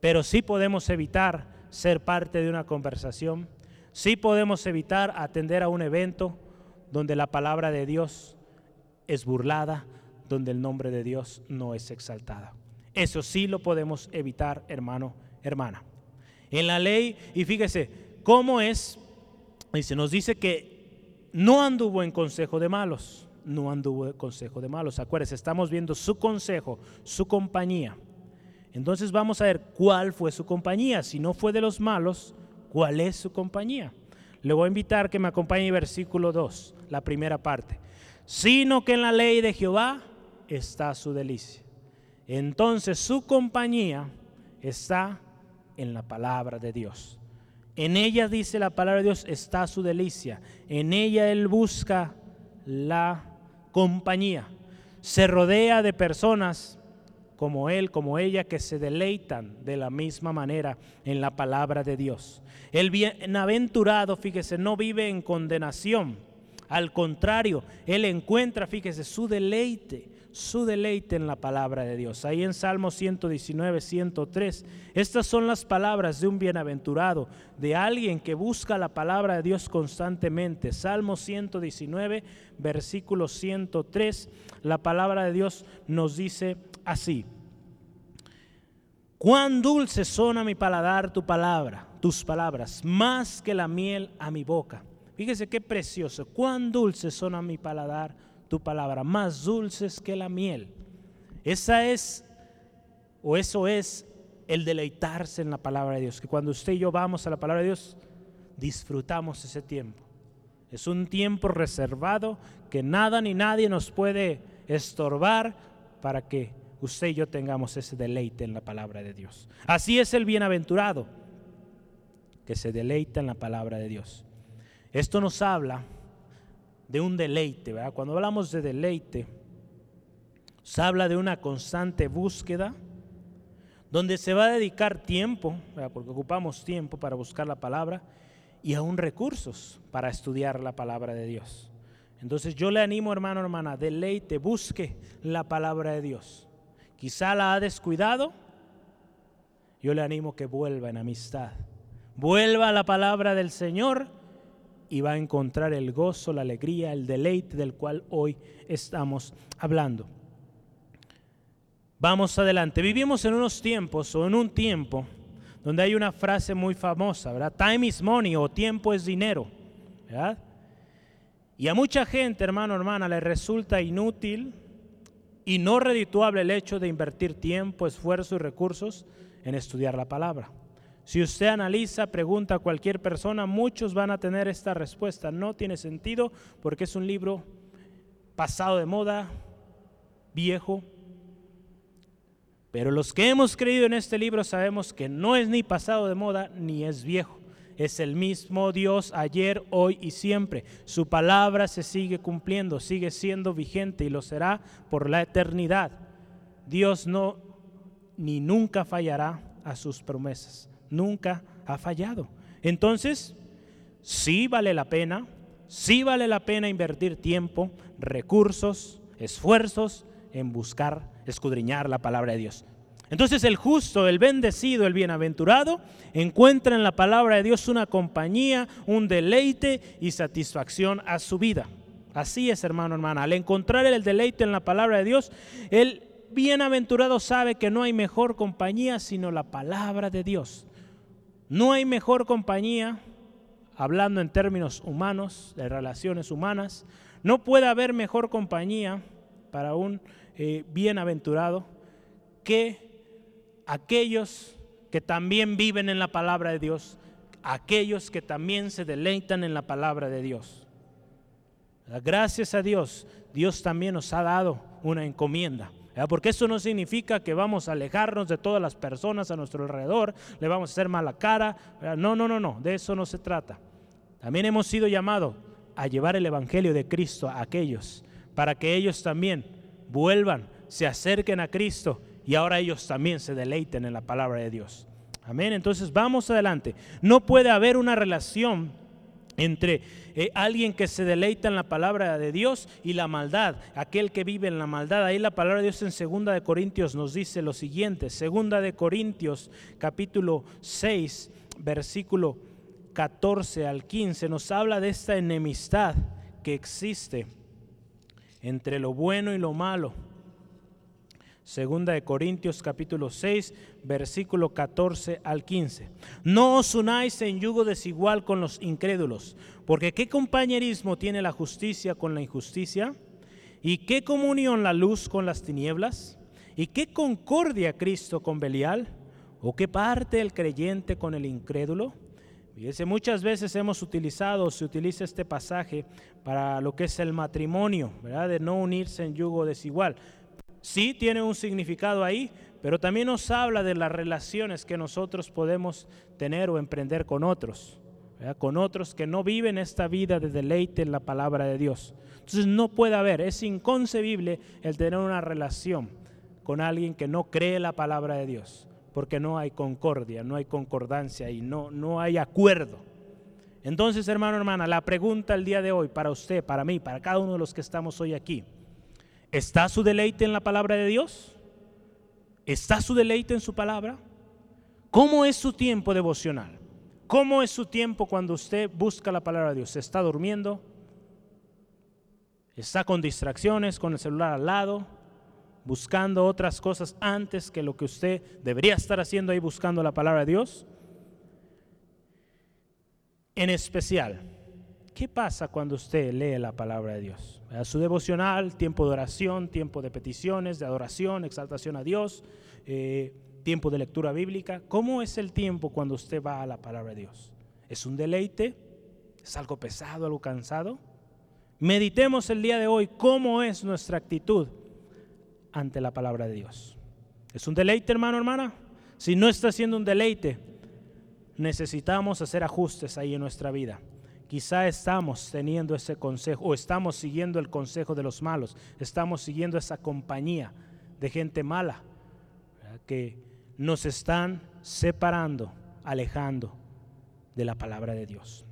Pero sí podemos evitar ser parte de una conversación, sí podemos evitar atender a un evento donde la palabra de Dios es burlada, donde el nombre de Dios no es exaltada. Eso sí lo podemos evitar, hermano, hermana. En la ley, y fíjese, ¿cómo es? Dice, nos dice que no anduvo en consejo de malos no anduvo consejo de malos. Acuérdense, estamos viendo su consejo, su compañía. Entonces vamos a ver cuál fue su compañía. Si no fue de los malos, ¿cuál es su compañía? Le voy a invitar que me acompañe versículo 2, la primera parte. Sino que en la ley de Jehová está su delicia. Entonces su compañía está en la palabra de Dios. En ella dice la palabra de Dios está su delicia. En ella él busca la compañía. Se rodea de personas como él, como ella, que se deleitan de la misma manera en la palabra de Dios. El bienaventurado, fíjese, no vive en condenación. Al contrario, él encuentra, fíjese, su deleite su deleite en la palabra de Dios. Ahí en Salmo 119, 103, estas son las palabras de un bienaventurado, de alguien que busca la palabra de Dios constantemente. Salmo 119, versículo 103, la palabra de Dios nos dice así. Cuán dulce son a mi paladar tu palabra, tus palabras, más que la miel a mi boca. Fíjese qué precioso, cuán dulce son a mi paladar tu palabra, más dulces que la miel. Esa es, o eso es el deleitarse en la palabra de Dios, que cuando usted y yo vamos a la palabra de Dios, disfrutamos ese tiempo. Es un tiempo reservado que nada ni nadie nos puede estorbar para que usted y yo tengamos ese deleite en la palabra de Dios. Así es el bienaventurado, que se deleita en la palabra de Dios. Esto nos habla de un deleite. ¿verdad? Cuando hablamos de deleite, se habla de una constante búsqueda donde se va a dedicar tiempo, porque ocupamos tiempo para buscar la palabra, y aún recursos para estudiar la palabra de Dios. Entonces yo le animo, hermano, hermana, deleite, busque la palabra de Dios. Quizá la ha descuidado, yo le animo que vuelva en amistad. Vuelva a la palabra del Señor y va a encontrar el gozo, la alegría, el deleite del cual hoy estamos hablando. Vamos adelante. Vivimos en unos tiempos o en un tiempo donde hay una frase muy famosa, ¿verdad? Time is money o tiempo es dinero, ¿verdad? Y a mucha gente, hermano, hermana, le resulta inútil y no redituable el hecho de invertir tiempo, esfuerzo y recursos en estudiar la palabra. Si usted analiza, pregunta a cualquier persona, muchos van a tener esta respuesta. No tiene sentido porque es un libro pasado de moda, viejo. Pero los que hemos creído en este libro sabemos que no es ni pasado de moda ni es viejo. Es el mismo Dios ayer, hoy y siempre. Su palabra se sigue cumpliendo, sigue siendo vigente y lo será por la eternidad. Dios no ni nunca fallará a sus promesas nunca ha fallado. Entonces, sí vale la pena, sí vale la pena invertir tiempo, recursos, esfuerzos en buscar, escudriñar la palabra de Dios. Entonces el justo, el bendecido, el bienaventurado encuentra en la palabra de Dios una compañía, un deleite y satisfacción a su vida. Así es, hermano, hermana. Al encontrar el deleite en la palabra de Dios, el bienaventurado sabe que no hay mejor compañía sino la palabra de Dios. No hay mejor compañía, hablando en términos humanos, de relaciones humanas, no puede haber mejor compañía para un eh, bienaventurado que aquellos que también viven en la palabra de Dios, aquellos que también se deleitan en la palabra de Dios. Gracias a Dios, Dios también nos ha dado una encomienda porque eso no significa que vamos a alejarnos de todas las personas a nuestro alrededor, le vamos a hacer mala cara. No, no, no, no, de eso no se trata. También hemos sido llamados a llevar el Evangelio de Cristo a aquellos para que ellos también vuelvan, se acerquen a Cristo y ahora ellos también se deleiten en la palabra de Dios. Amén. Entonces vamos adelante. No puede haber una relación entre eh, alguien que se deleita en la palabra de Dios y la maldad, aquel que vive en la maldad. Ahí la palabra de Dios en segunda de Corintios nos dice lo siguiente, segunda de Corintios capítulo 6, versículo 14 al 15 nos habla de esta enemistad que existe entre lo bueno y lo malo. Segunda de Corintios capítulo 6, versículo 14 al 15. No os unáis en yugo desigual con los incrédulos, porque ¿qué compañerismo tiene la justicia con la injusticia? ¿Y qué comunión la luz con las tinieblas? ¿Y qué concordia Cristo con Belial? ¿O qué parte el creyente con el incrédulo? Fíjese, muchas veces hemos utilizado, se utiliza este pasaje para lo que es el matrimonio, ¿verdad? De no unirse en yugo desigual. Sí tiene un significado ahí, pero también nos habla de las relaciones que nosotros podemos tener o emprender con otros, con otros que no viven esta vida de deleite en la palabra de Dios. Entonces no puede haber, es inconcebible el tener una relación con alguien que no cree la palabra de Dios, porque no hay concordia, no hay concordancia y no, no hay acuerdo. Entonces, hermano, hermana, la pregunta el día de hoy para usted, para mí, para cada uno de los que estamos hoy aquí, ¿está su deleite en la palabra de Dios? ¿Está su deleite en su palabra? ¿Cómo es su tiempo devocional? ¿Cómo es su tiempo cuando usted busca la palabra de Dios? ¿Está durmiendo? ¿Está con distracciones, con el celular al lado? ¿Buscando otras cosas antes que lo que usted debería estar haciendo ahí buscando la palabra de Dios? En especial, ¿qué pasa cuando usted lee la palabra de Dios? su devocional, tiempo de oración, tiempo de peticiones, de adoración, exaltación a Dios, eh, tiempo de lectura bíblica. ¿Cómo es el tiempo cuando usted va a la palabra de Dios? ¿Es un deleite? ¿Es algo pesado, algo cansado? Meditemos el día de hoy cómo es nuestra actitud ante la palabra de Dios. ¿Es un deleite, hermano, hermana? Si no está siendo un deleite, necesitamos hacer ajustes ahí en nuestra vida. Quizá estamos teniendo ese consejo o estamos siguiendo el consejo de los malos, estamos siguiendo esa compañía de gente mala que nos están separando, alejando de la palabra de Dios.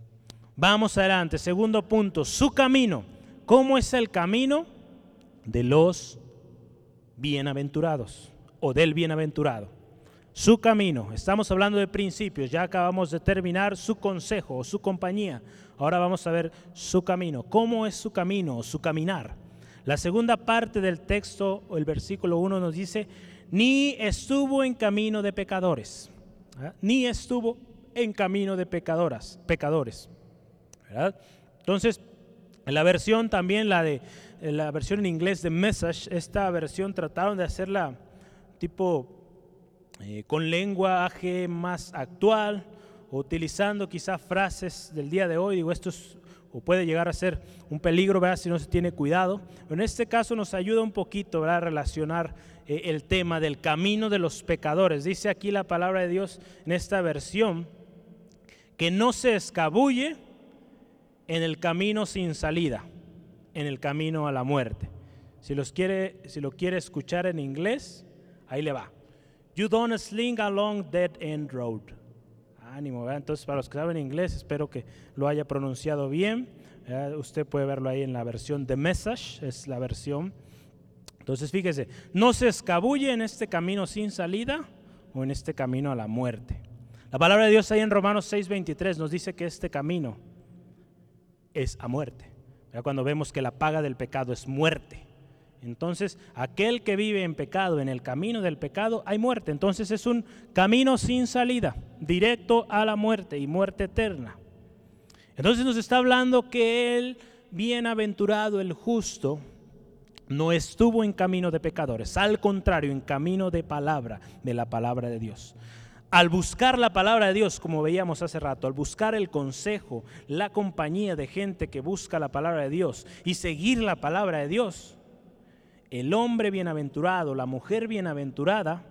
Vamos adelante, segundo punto, su camino. ¿Cómo es el camino de los bienaventurados o del bienaventurado? Su camino, estamos hablando de principios, ya acabamos de terminar su consejo o su compañía. Ahora vamos a ver su camino. ¿Cómo es su camino o su caminar? La segunda parte del texto, el versículo 1 nos dice, ni estuvo en camino de pecadores, ni estuvo en camino de pecadoras, pecadores. Entonces, en la versión también, la de la versión en inglés de Message, esta versión trataron de hacerla tipo eh, con lenguaje más actual, utilizando quizás frases del día de hoy, digo, esto o puede llegar a ser un peligro, ¿verdad? Si no se tiene cuidado. en este caso nos ayuda un poquito. A relacionar eh, el tema del camino de los pecadores. Dice aquí la palabra de Dios en esta versión que no se escabulle en el camino sin salida, en el camino a la muerte. Si, los quiere, si lo quiere escuchar en inglés, ahí le va. You don't sling along dead end road ánimo. Entonces, para los que saben inglés, espero que lo haya pronunciado bien. Usted puede verlo ahí en la versión de Message, es la versión. Entonces, fíjese, no se escabulle en este camino sin salida o en este camino a la muerte. La palabra de Dios ahí en Romanos 6:23 nos dice que este camino es a muerte. Cuando vemos que la paga del pecado es muerte. Entonces, aquel que vive en pecado, en el camino del pecado, hay muerte. Entonces es un camino sin salida, directo a la muerte y muerte eterna. Entonces nos está hablando que el bienaventurado, el justo, no estuvo en camino de pecadores, al contrario, en camino de palabra, de la palabra de Dios. Al buscar la palabra de Dios, como veíamos hace rato, al buscar el consejo, la compañía de gente que busca la palabra de Dios y seguir la palabra de Dios, el hombre bienaventurado, la mujer bienaventurada,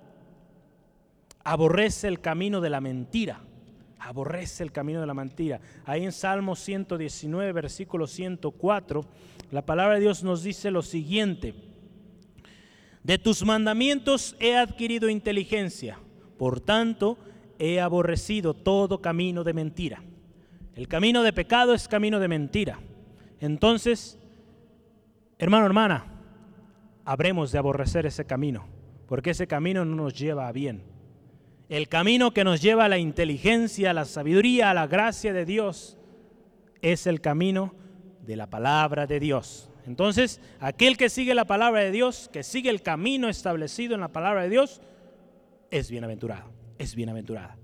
aborrece el camino de la mentira, aborrece el camino de la mentira. Ahí en Salmo 119, versículo 104, la palabra de Dios nos dice lo siguiente. De tus mandamientos he adquirido inteligencia, por tanto he aborrecido todo camino de mentira. El camino de pecado es camino de mentira. Entonces, hermano, hermana, habremos de aborrecer ese camino, porque ese camino no nos lleva a bien. El camino que nos lleva a la inteligencia, a la sabiduría, a la gracia de Dios, es el camino de la palabra de Dios. Entonces, aquel que sigue la palabra de Dios, que sigue el camino establecido en la palabra de Dios, es bienaventurado, es bienaventurada.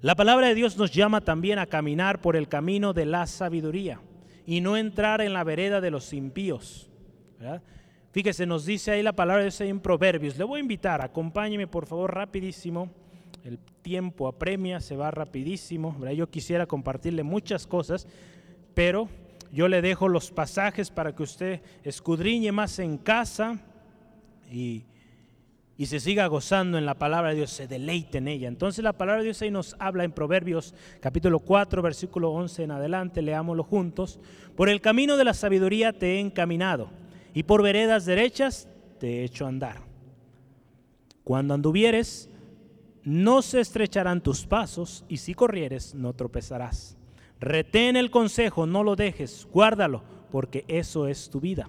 La palabra de Dios nos llama también a caminar por el camino de la sabiduría y no entrar en la vereda de los impíos. Fíjese, nos dice ahí la palabra de Dios en Proverbios. Le voy a invitar, acompáñeme por favor rapidísimo. El tiempo apremia, se va rapidísimo. Yo quisiera compartirle muchas cosas, pero yo le dejo los pasajes para que usted escudriñe más en casa y y se siga gozando en la palabra de Dios, se deleite en ella. Entonces la palabra de Dios ahí nos habla en Proverbios capítulo 4, versículo 11 en adelante, leámoslo juntos. Por el camino de la sabiduría te he encaminado y por veredas derechas te he hecho andar. Cuando anduvieres, no se estrecharán tus pasos y si corrieres, no tropezarás. Retén el consejo, no lo dejes, guárdalo, porque eso es tu vida.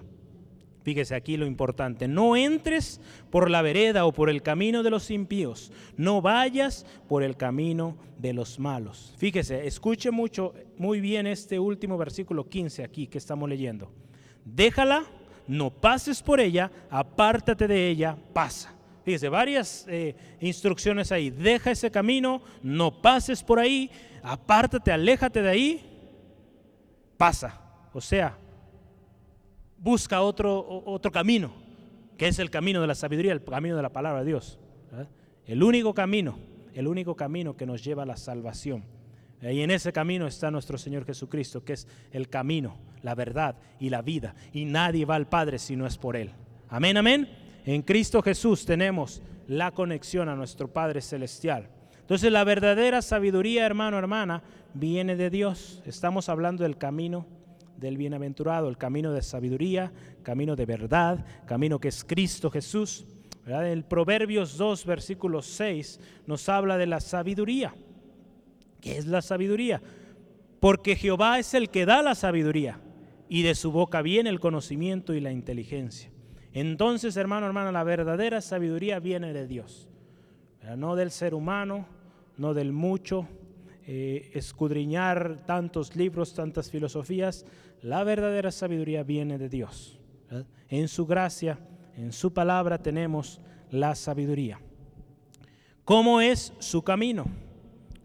Fíjese aquí lo importante, no entres por la vereda o por el camino de los impíos, no vayas por el camino de los malos. Fíjese, escuche mucho, muy bien este último versículo 15 aquí que estamos leyendo. Déjala, no pases por ella, apártate de ella, pasa. Fíjese, varias eh, instrucciones ahí. Deja ese camino, no pases por ahí, apártate, aléjate de ahí, pasa. O sea, busca otro, otro camino, que es el camino de la sabiduría, el camino de la palabra de Dios. El único camino, el único camino que nos lleva a la salvación. Y en ese camino está nuestro Señor Jesucristo, que es el camino, la verdad y la vida. Y nadie va al Padre si no es por Él. Amén, amén. En Cristo Jesús tenemos la conexión a nuestro Padre Celestial. Entonces la verdadera sabiduría, hermano, hermana, viene de Dios. Estamos hablando del camino del bienaventurado, el camino de sabiduría, camino de verdad, camino que es Cristo Jesús. El Proverbios 2, versículo 6 nos habla de la sabiduría. ¿Qué es la sabiduría? Porque Jehová es el que da la sabiduría y de su boca viene el conocimiento y la inteligencia. Entonces, hermano, hermana, la verdadera sabiduría viene de Dios, no del ser humano, no del mucho, eh, escudriñar tantos libros, tantas filosofías, la verdadera sabiduría viene de Dios. En su gracia, en su palabra tenemos la sabiduría. ¿Cómo es su camino?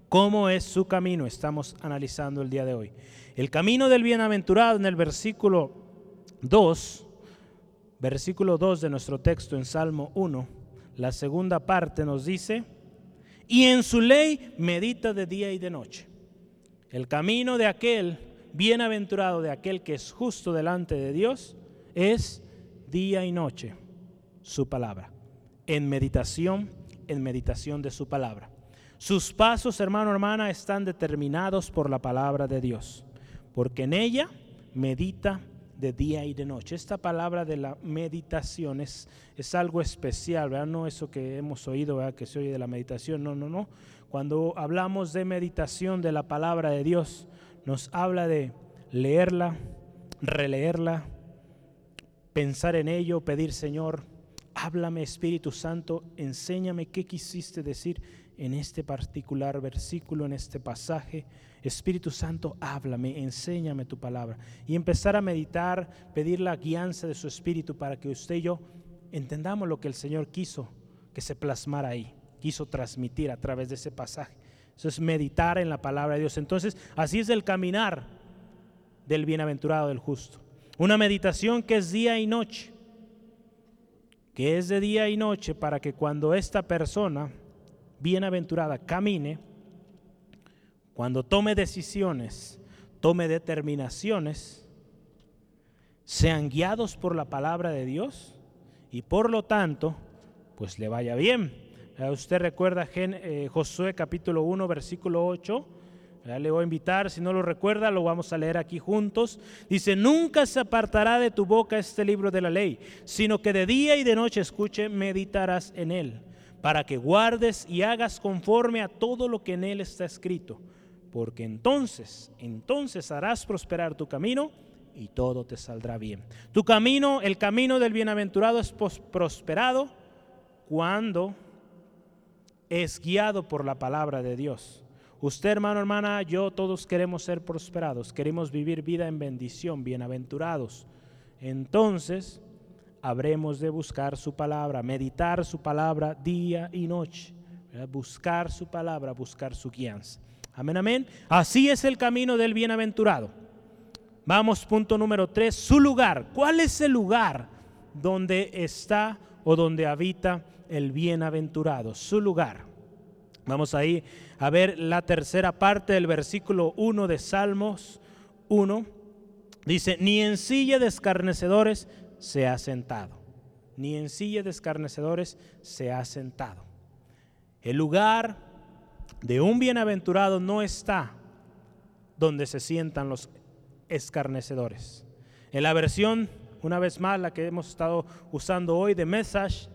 ¿Cómo es su camino? Estamos analizando el día de hoy. El camino del bienaventurado en el versículo 2, versículo 2 de nuestro texto en Salmo 1, la segunda parte nos dice, y en su ley medita de día y de noche. El camino de aquel bienaventurado, de aquel que es justo delante de Dios, es día y noche su palabra, en meditación, en meditación de su palabra. Sus pasos, hermano, hermana, están determinados por la palabra de Dios, porque en ella medita de día y de noche. Esta palabra de la meditación es, algo especial, ¿verdad? No eso que hemos oído, ¿verdad? que se oye de la meditación, no, no, no. Cuando hablamos de meditación de la palabra de Dios, nos habla de leerla, releerla, pensar en ello, pedir, Señor, háblame Espíritu Santo, enséñame qué quisiste decir en este particular versículo, en este pasaje. Espíritu Santo, háblame, enséñame tu palabra. Y empezar a meditar, pedir la guianza de su Espíritu para que usted y yo entendamos lo que el Señor quiso que se plasmara ahí, quiso transmitir a través de ese pasaje. Eso es meditar en la palabra de Dios. Entonces, así es el caminar del bienaventurado, del justo. Una meditación que es día y noche, que es de día y noche para que cuando esta persona bienaventurada camine, cuando tome decisiones, tome determinaciones, sean guiados por la palabra de Dios y por lo tanto, pues le vaya bien. Usted recuerda eh, Josué capítulo 1, versículo 8, le voy a invitar, si no lo recuerda, lo vamos a leer aquí juntos. Dice, nunca se apartará de tu boca este libro de la ley, sino que de día y de noche escuche, meditarás en él, para que guardes y hagas conforme a todo lo que en él está escrito, porque entonces, entonces harás prosperar tu camino y todo te saldrá bien. Tu camino, el camino del bienaventurado es prosperado cuando es guiado por la palabra de Dios. Usted, hermano, hermana, yo, todos queremos ser prosperados, queremos vivir vida en bendición, bienaventurados. Entonces, habremos de buscar su palabra, meditar su palabra día y noche, buscar su palabra, buscar su guianza. Amén, amén. Así es el camino del bienaventurado. Vamos, punto número tres, su lugar. ¿Cuál es el lugar donde está o donde habita el bienaventurado? Su lugar. Vamos ahí a ver la tercera parte del versículo 1 de Salmos 1. Dice, ni en silla de escarnecedores se ha sentado, ni en silla de escarnecedores se ha sentado. El lugar de un bienaventurado no está donde se sientan los escarnecedores. En la versión, una vez más, la que hemos estado usando hoy de Message,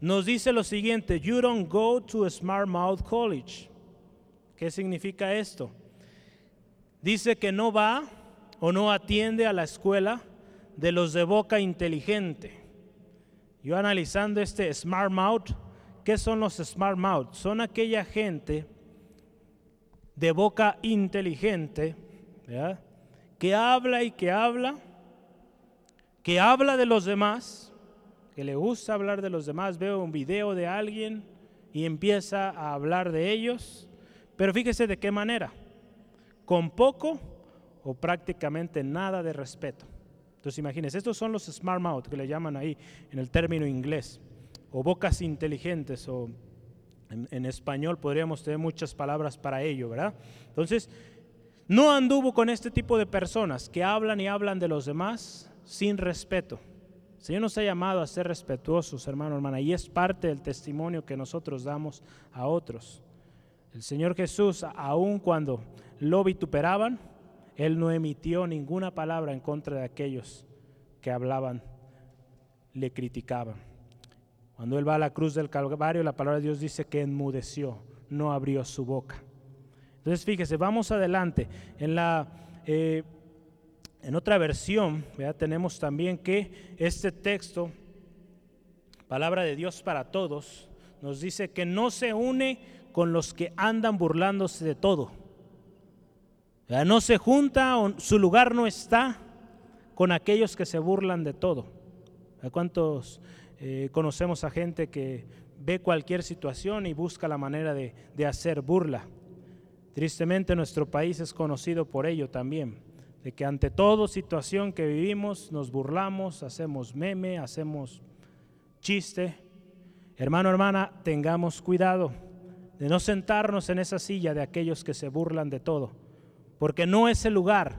nos dice lo siguiente, you don't go to Smart Mouth College. ¿Qué significa esto? Dice que no va o no atiende a la escuela de los de boca inteligente. Yo analizando este Smart Mouth, ¿qué son los Smart Mouth? Son aquella gente de boca inteligente, que habla y que habla, que habla de los demás, que le gusta hablar de los demás, veo un video de alguien y empieza a hablar de ellos, pero fíjese de qué manera, con poco o prácticamente nada de respeto. Entonces imagínense, estos son los smart mouth que le llaman ahí en el término inglés, o bocas inteligentes, o en, español podríamos tener muchas palabras para ello, ¿verdad? Entonces, no anduvo con este tipo de personas que hablan y hablan de los demás sin respeto. El Señor nos ha llamado a ser respetuosos, hermano, hermana, y es parte del testimonio que nosotros damos a otros. El Señor Jesús, aun cuando lo vituperaban, Él no emitió ninguna palabra en contra de aquellos que hablaban, le criticaban. Cuando Él va a la cruz del Calvario, la palabra de Dios dice que enmudeció, no abrió su boca. Entonces, fíjese, vamos adelante. En la eh, en otra versión, tenemos también que este texto, palabra de Dios para todos, nos dice que no se une con los que andan burlándose de todo. No se junta, su lugar no está con aquellos que se burlan de todo. ¿Cuántos eh, conocemos a gente que ve cualquier situación y busca la manera de, de hacer burla? Tristemente nuestro país es conocido por ello también, de que ante toda situación que vivimos nos burlamos, hacemos meme, hacemos chiste. Hermano, hermana, tengamos cuidado de no sentarnos en esa silla de aquellos que se burlan de todo, porque no es el lugar,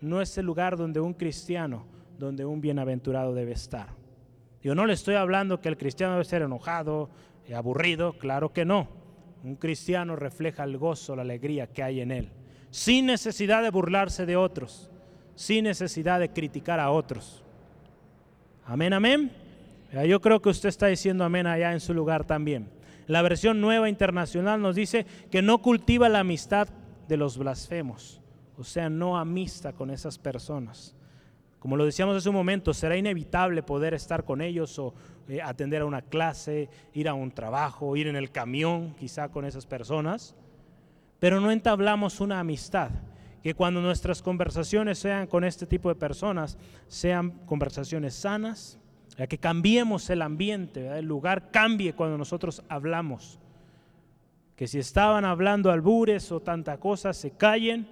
no es el lugar donde un cristiano, donde un bienaventurado debe estar. Yo no le estoy hablando que el cristiano debe ser enojado, y aburrido, claro que no. Un cristiano refleja el gozo, la alegría que hay en él, sin necesidad de burlarse de otros, sin necesidad de criticar a otros. Amén, amén. Yo creo que usted está diciendo amén allá en su lugar también. La versión nueva internacional nos dice que no cultiva la amistad de los blasfemos, o sea, no amista con esas personas. Como lo decíamos hace un momento, será inevitable poder estar con ellos o eh, atender a una clase, ir a un trabajo, ir en el camión quizá con esas personas, pero no entablamos una amistad. Que cuando nuestras conversaciones sean con este tipo de personas, sean conversaciones sanas, que cambiemos el ambiente, el lugar cambie cuando nosotros hablamos. Que si estaban hablando albures o tanta cosa, se callen,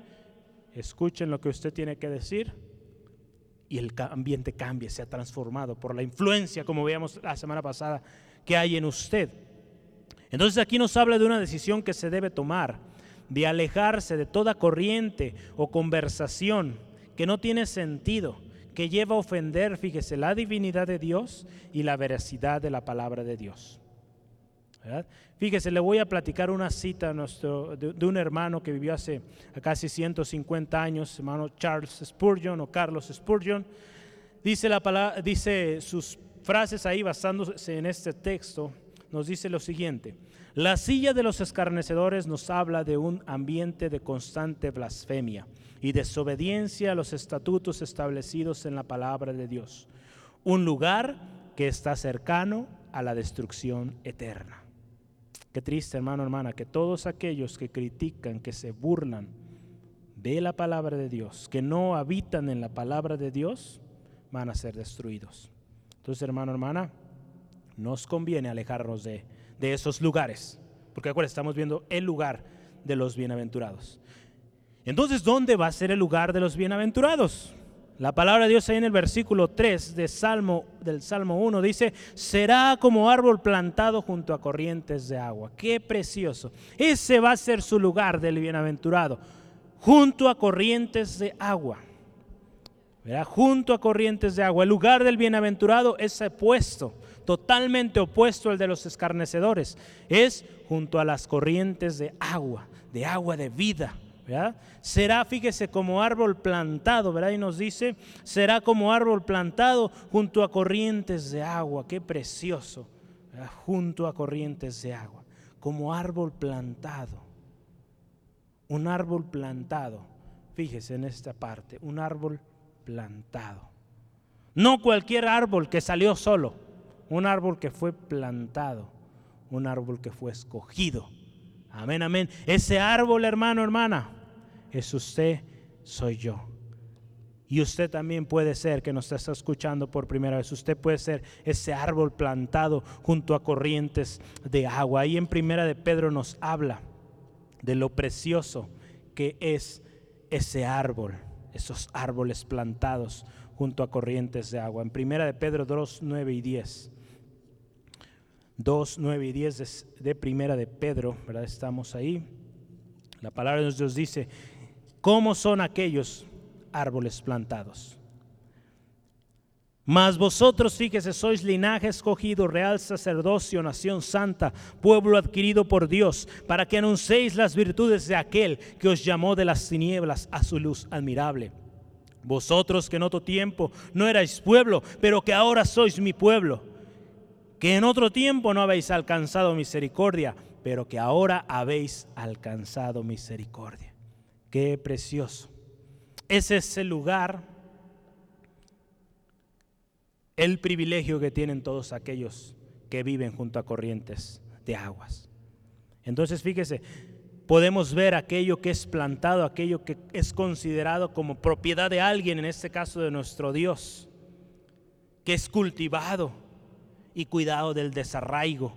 escuchen lo que usted tiene que decir y el ambiente cambie, sea transformado por la influencia, como veíamos la semana pasada, que hay en usted. Entonces aquí nos habla de una decisión que se debe tomar, de alejarse de toda corriente o conversación que no tiene sentido, que lleva a ofender, fíjese, la divinidad de Dios y la veracidad de la palabra de Dios. Fíjese, le voy a platicar una cita nuestro, de, un hermano que vivió hace casi 150 años, hermano Charles Spurgeon o Carlos Spurgeon. Dice, la palabra, dice sus frases ahí basándose en este texto, nos dice lo siguiente. La silla de los escarnecedores nos habla de un ambiente de constante blasfemia y desobediencia a los estatutos establecidos en la palabra de Dios. Un lugar que está cercano a la destrucción eterna. Qué triste, hermano, hermana, que todos aquellos que critican, que se burlan de la palabra de Dios, que no habitan en la palabra de Dios, van a ser destruidos. Entonces, hermano, hermana, nos conviene alejarnos de, de esos lugares, porque ahora estamos viendo el lugar de los bienaventurados. Entonces, ¿dónde va a ser el lugar de los bienaventurados? La palabra de Dios ahí en el versículo 3 de Salmo, del Salmo 1 dice, será como árbol plantado junto a corrientes de agua. Qué precioso. Ese va a ser su lugar del bienaventurado, junto a corrientes de agua. ¿Verá? Junto a corrientes de agua. El lugar del bienaventurado es opuesto, totalmente opuesto al de los escarnecedores. Es junto a las corrientes de agua, de agua de vida. Será, fíjese, como árbol plantado, ¿verdad? Y nos dice, será como árbol plantado junto a corrientes de agua. Qué precioso, junto a corrientes de agua. Como árbol plantado. Un árbol plantado. Fíjese en esta parte, un árbol plantado. No cualquier árbol que salió solo, un árbol que fue plantado, un árbol que fue escogido. Amén, amén. Ese árbol, hermano, hermana, es usted, soy yo. Y usted también puede ser, que nos está escuchando por primera vez, usted puede ser ese árbol plantado junto a corrientes de agua. Ahí en primera de Pedro nos habla de lo precioso que es ese árbol, esos árboles plantados junto a corrientes de agua. En primera de Pedro 2, 9 y 10. 2, 9 y 10 de, primera de Pedro, ¿verdad? Estamos ahí. La palabra de Dios dice, ¿Cómo son aquellos árboles plantados? Mas vosotros, fíjese, sois linaje escogido, real sacerdocio, nación santa, pueblo adquirido por Dios, para que anunciéis las virtudes de aquel que os llamó de las tinieblas a su luz admirable. Vosotros que en otro tiempo no erais pueblo, pero que ahora sois mi pueblo, que en otro tiempo no habéis alcanzado misericordia, pero que ahora habéis alcanzado misericordia. Qué precioso. Ese Es el lugar, el privilegio que tienen todos aquellos que viven junto a corrientes de aguas. Entonces, fíjese, podemos ver aquello que es plantado, aquello que es considerado como propiedad de alguien, en este caso de nuestro Dios, que es cultivado y cuidado del desarraigo.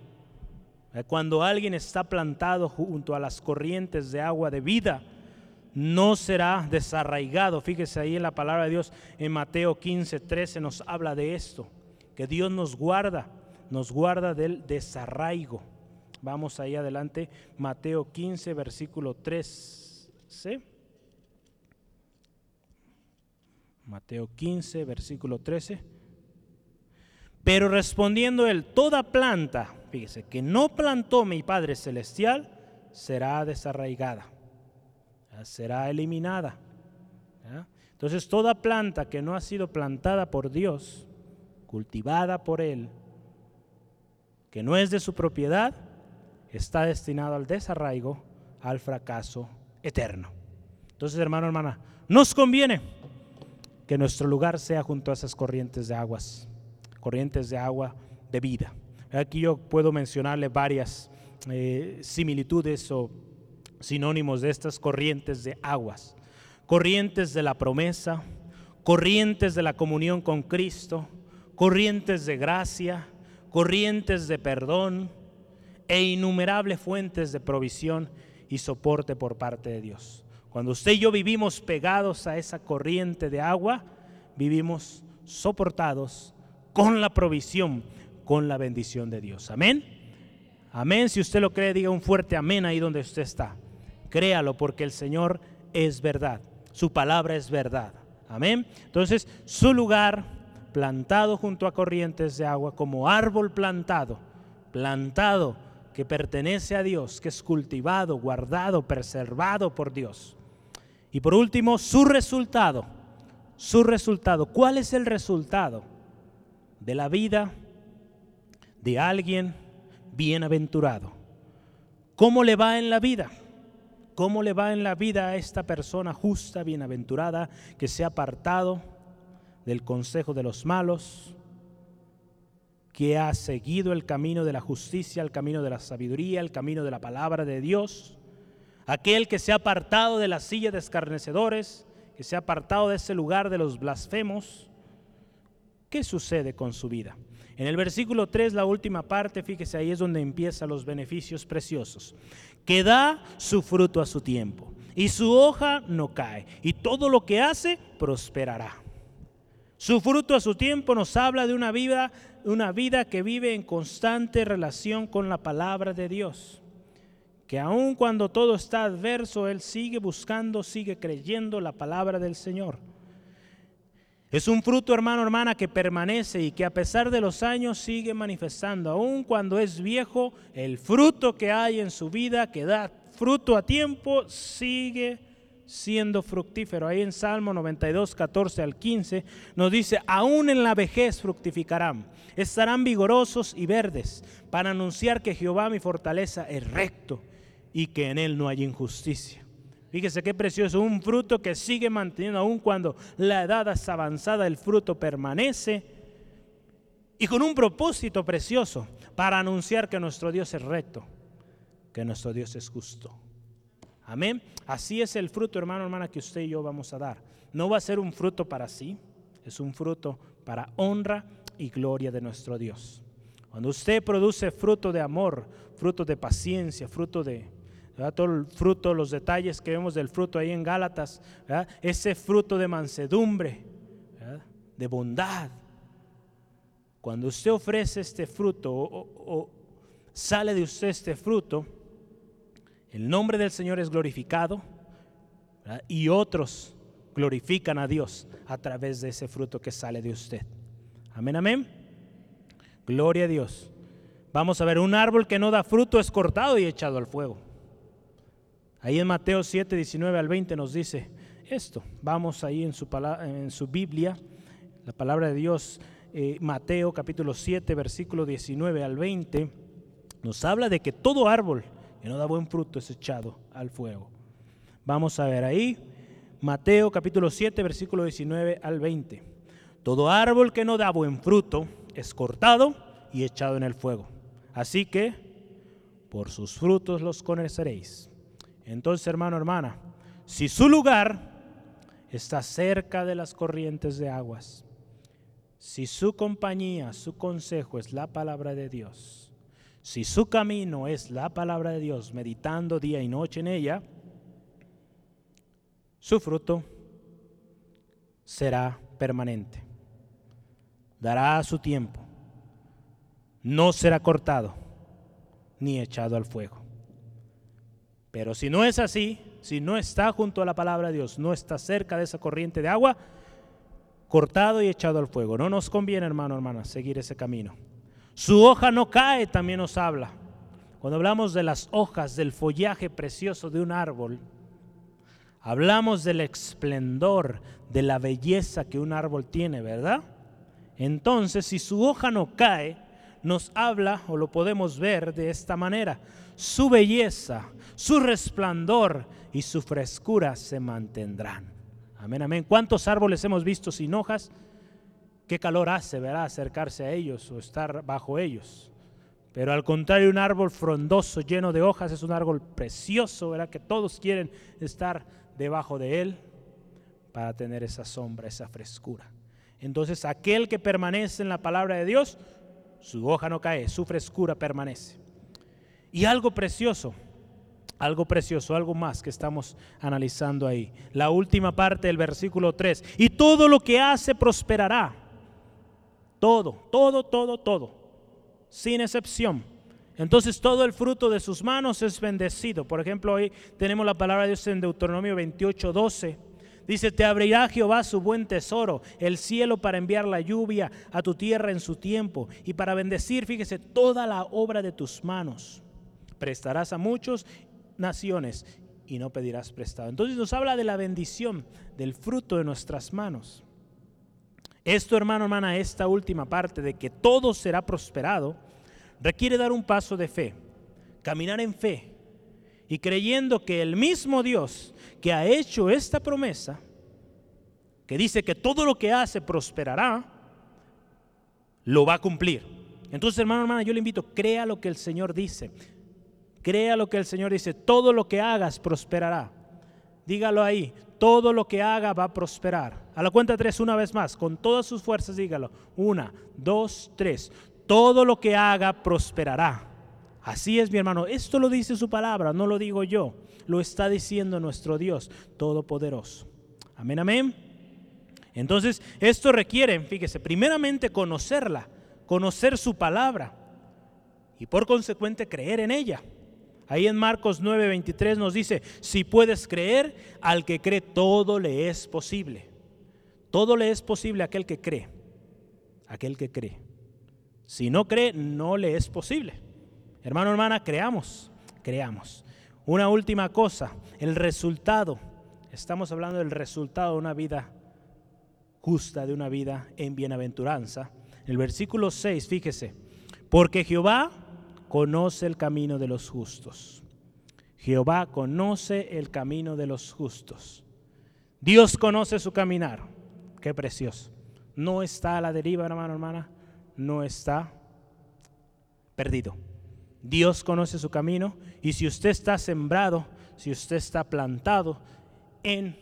Cuando alguien está plantado junto a las corrientes de agua de vida, no será desarraigado. Fíjese ahí en la palabra de Dios en Mateo 15, 13 nos habla de esto, que Dios nos guarda, nos guarda del desarraigo. Vamos ahí adelante, Mateo 15, versículo 13. Mateo 15, versículo 13. Pero respondiendo él, toda planta, fíjese, que no plantó mi Padre Celestial, será desarraigada será eliminada. Entonces toda planta que no ha sido plantada por Dios, cultivada por Él, que no es de su propiedad, está destinado al desarraigo, al fracaso eterno. Entonces, hermano, hermana, nos conviene que nuestro lugar sea junto a esas corrientes de aguas, corrientes de agua de vida. Aquí yo puedo mencionarle varias eh, similitudes o sinónimos de estas corrientes de aguas, corrientes de la promesa, corrientes de la comunión con Cristo, corrientes de gracia, corrientes de perdón e innumerables fuentes de provisión y soporte por parte de Dios. Cuando usted y yo vivimos pegados a esa corriente de agua, vivimos soportados con la provisión, con la bendición de Dios. Amén. Amén. Si usted lo cree, diga un fuerte amén ahí donde usted está. Créalo porque el Señor es verdad. Su palabra es verdad. Amén. Entonces, su lugar plantado junto a corrientes de agua, como árbol plantado, plantado que pertenece a Dios, que es cultivado, guardado, preservado por Dios. Y por último, su resultado. Su resultado. ¿Cuál es el resultado de la vida de alguien bienaventurado? ¿Cómo le va en la vida? ¿Cómo le va en la vida a esta persona justa, bienaventurada, que se ha apartado del consejo de los malos, que ha seguido el camino de la justicia, el camino de la sabiduría, el camino de la palabra de Dios? Aquel que se ha apartado de la silla de escarnecedores, que se ha apartado de ese lugar de los blasfemos. ¿Qué sucede con su vida? En el versículo 3, la última parte, fíjese, ahí es donde empiezan los beneficios preciosos. Que da su fruto a su tiempo, y su hoja no cae, y todo lo que hace prosperará. Su fruto a su tiempo nos habla de una vida, una vida que vive en constante relación con la palabra de Dios. Que aun cuando todo está adverso, Él sigue buscando, sigue creyendo la palabra del Señor. Es un fruto, hermano, hermana, que permanece y que a pesar de los años sigue manifestando. Aun cuando es viejo, el fruto que hay en su vida, que da fruto a tiempo, sigue siendo fructífero. Ahí en Salmo 92, 14 al 15 nos dice, aún en la vejez fructificarán, estarán vigorosos y verdes para anunciar que Jehová mi fortaleza es recto y que en él no hay injusticia. Fíjese qué precioso, un fruto que sigue manteniendo aun cuando la edad es avanzada, el fruto permanece y con un propósito precioso para anunciar que nuestro Dios es recto, que nuestro Dios es justo. Amén. Así es el fruto, hermano, hermana, que usted y yo vamos a dar. No va a ser un fruto para sí, es un fruto para honra y gloria de nuestro Dios. Cuando usted produce fruto de amor, fruto de paciencia, fruto de, todo el fruto, los detalles que vemos del fruto ahí en Gálatas, ese fruto de mansedumbre, de bondad. Cuando usted ofrece este fruto o, sale de usted este fruto, el nombre del Señor es glorificado y otros glorifican a Dios a través de ese fruto que sale de usted. Amén, amén. Gloria a Dios. Vamos a ver, un árbol que no da fruto es cortado y echado al fuego. Ahí en Mateo 7, 19 al 20 nos dice esto. Vamos ahí en su, en su Biblia, la palabra de Dios, eh, Mateo capítulo 7, versículo 19 al 20, nos habla de que todo árbol que no da buen fruto es echado al fuego. Vamos a ver ahí, Mateo capítulo 7, versículo 19 al 20. Todo árbol que no da buen fruto es cortado y echado en el fuego. Así que por sus frutos los conoceréis. Entonces, hermano, hermana, si su lugar está cerca de las corrientes de aguas, si su compañía, su consejo es la palabra de Dios, si su camino es la palabra de Dios, meditando día y noche en ella, su fruto será permanente, dará su tiempo, no será cortado ni echado al fuego. Pero si no es así, si no está junto a la palabra de Dios, no está cerca de esa corriente de agua, cortado y echado al fuego. No nos conviene, hermano, hermana, seguir ese camino. Su hoja no cae, también nos habla. Cuando hablamos de las hojas, del follaje precioso de un árbol, hablamos del esplendor, de la belleza que un árbol tiene, ¿verdad? Entonces, si su hoja no cae, nos habla, o lo podemos ver de esta manera, su belleza, su resplandor y su frescura se mantendrán. Amén, amén. ¿Cuántos árboles hemos visto sin hojas? Qué calor hace, ¿verdad? Acercarse a ellos o estar bajo ellos. Pero al contrario, un árbol frondoso, lleno de hojas, es un árbol precioso, ¿verdad? Que todos quieren estar debajo de él para tener esa sombra, esa frescura. Entonces, aquel que permanece en la palabra de Dios, su hoja no cae, su frescura permanece. Y algo precioso, algo precioso, algo más que estamos analizando ahí. La última parte del versículo 3. Y todo lo que hace prosperará. Todo, todo, todo, todo. Sin excepción. Entonces todo el fruto de sus manos es bendecido. Por ejemplo, hoy tenemos la palabra de Dios en Deuteronomio 28, 12. Dice, te abrirá Jehová su buen tesoro, el cielo para enviar la lluvia a tu tierra en su tiempo y para bendecir, fíjese, toda la obra de tus manos. prestarás a muchos naciones y no pedirás prestado. Entonces nos habla de la bendición, del fruto de nuestras manos. Esto, hermano, hermana, esta última parte de que todo será prosperado, requiere dar un paso de fe, caminar en fe y creyendo que el mismo Dios que ha hecho esta promesa, que dice que todo lo que hace prosperará, lo va a cumplir. Entonces, hermano, hermana, yo le invito, crea lo que el Señor dice. Crea lo que el Señor dice. Todo lo que hagas prosperará. Dígalo ahí. Todo lo que haga va a prosperar. A la cuenta tres, una vez más. Con todas sus fuerzas, dígalo. Una, dos, tres. Todo lo que haga prosperará. Así es, mi hermano. Esto lo dice su palabra, no lo digo yo. Lo está diciendo nuestro Dios Todopoderoso. Amén, amén. Entonces, esto requiere, fíjese, primeramente conocerla, conocer su palabra y por consecuente creer en ella. Ahí en Marcos 9:23 nos dice, si puedes creer, al que cree todo le es posible. Todo le es posible a aquel que cree, aquel que cree. Si no cree, no le es posible. Hermano, hermana, creamos, creamos. Una última cosa, el resultado. Estamos hablando del resultado de una vida justa, de una vida en bienaventuranza. El versículo 6, fíjese, porque Jehová conoce el camino de los justos. Jehová conoce el camino de los justos. Dios conoce su caminar. Qué precioso. No está a la deriva, hermano, hermana. No está perdido. Dios conoce su camino y si usted está sembrado, si usted está plantado en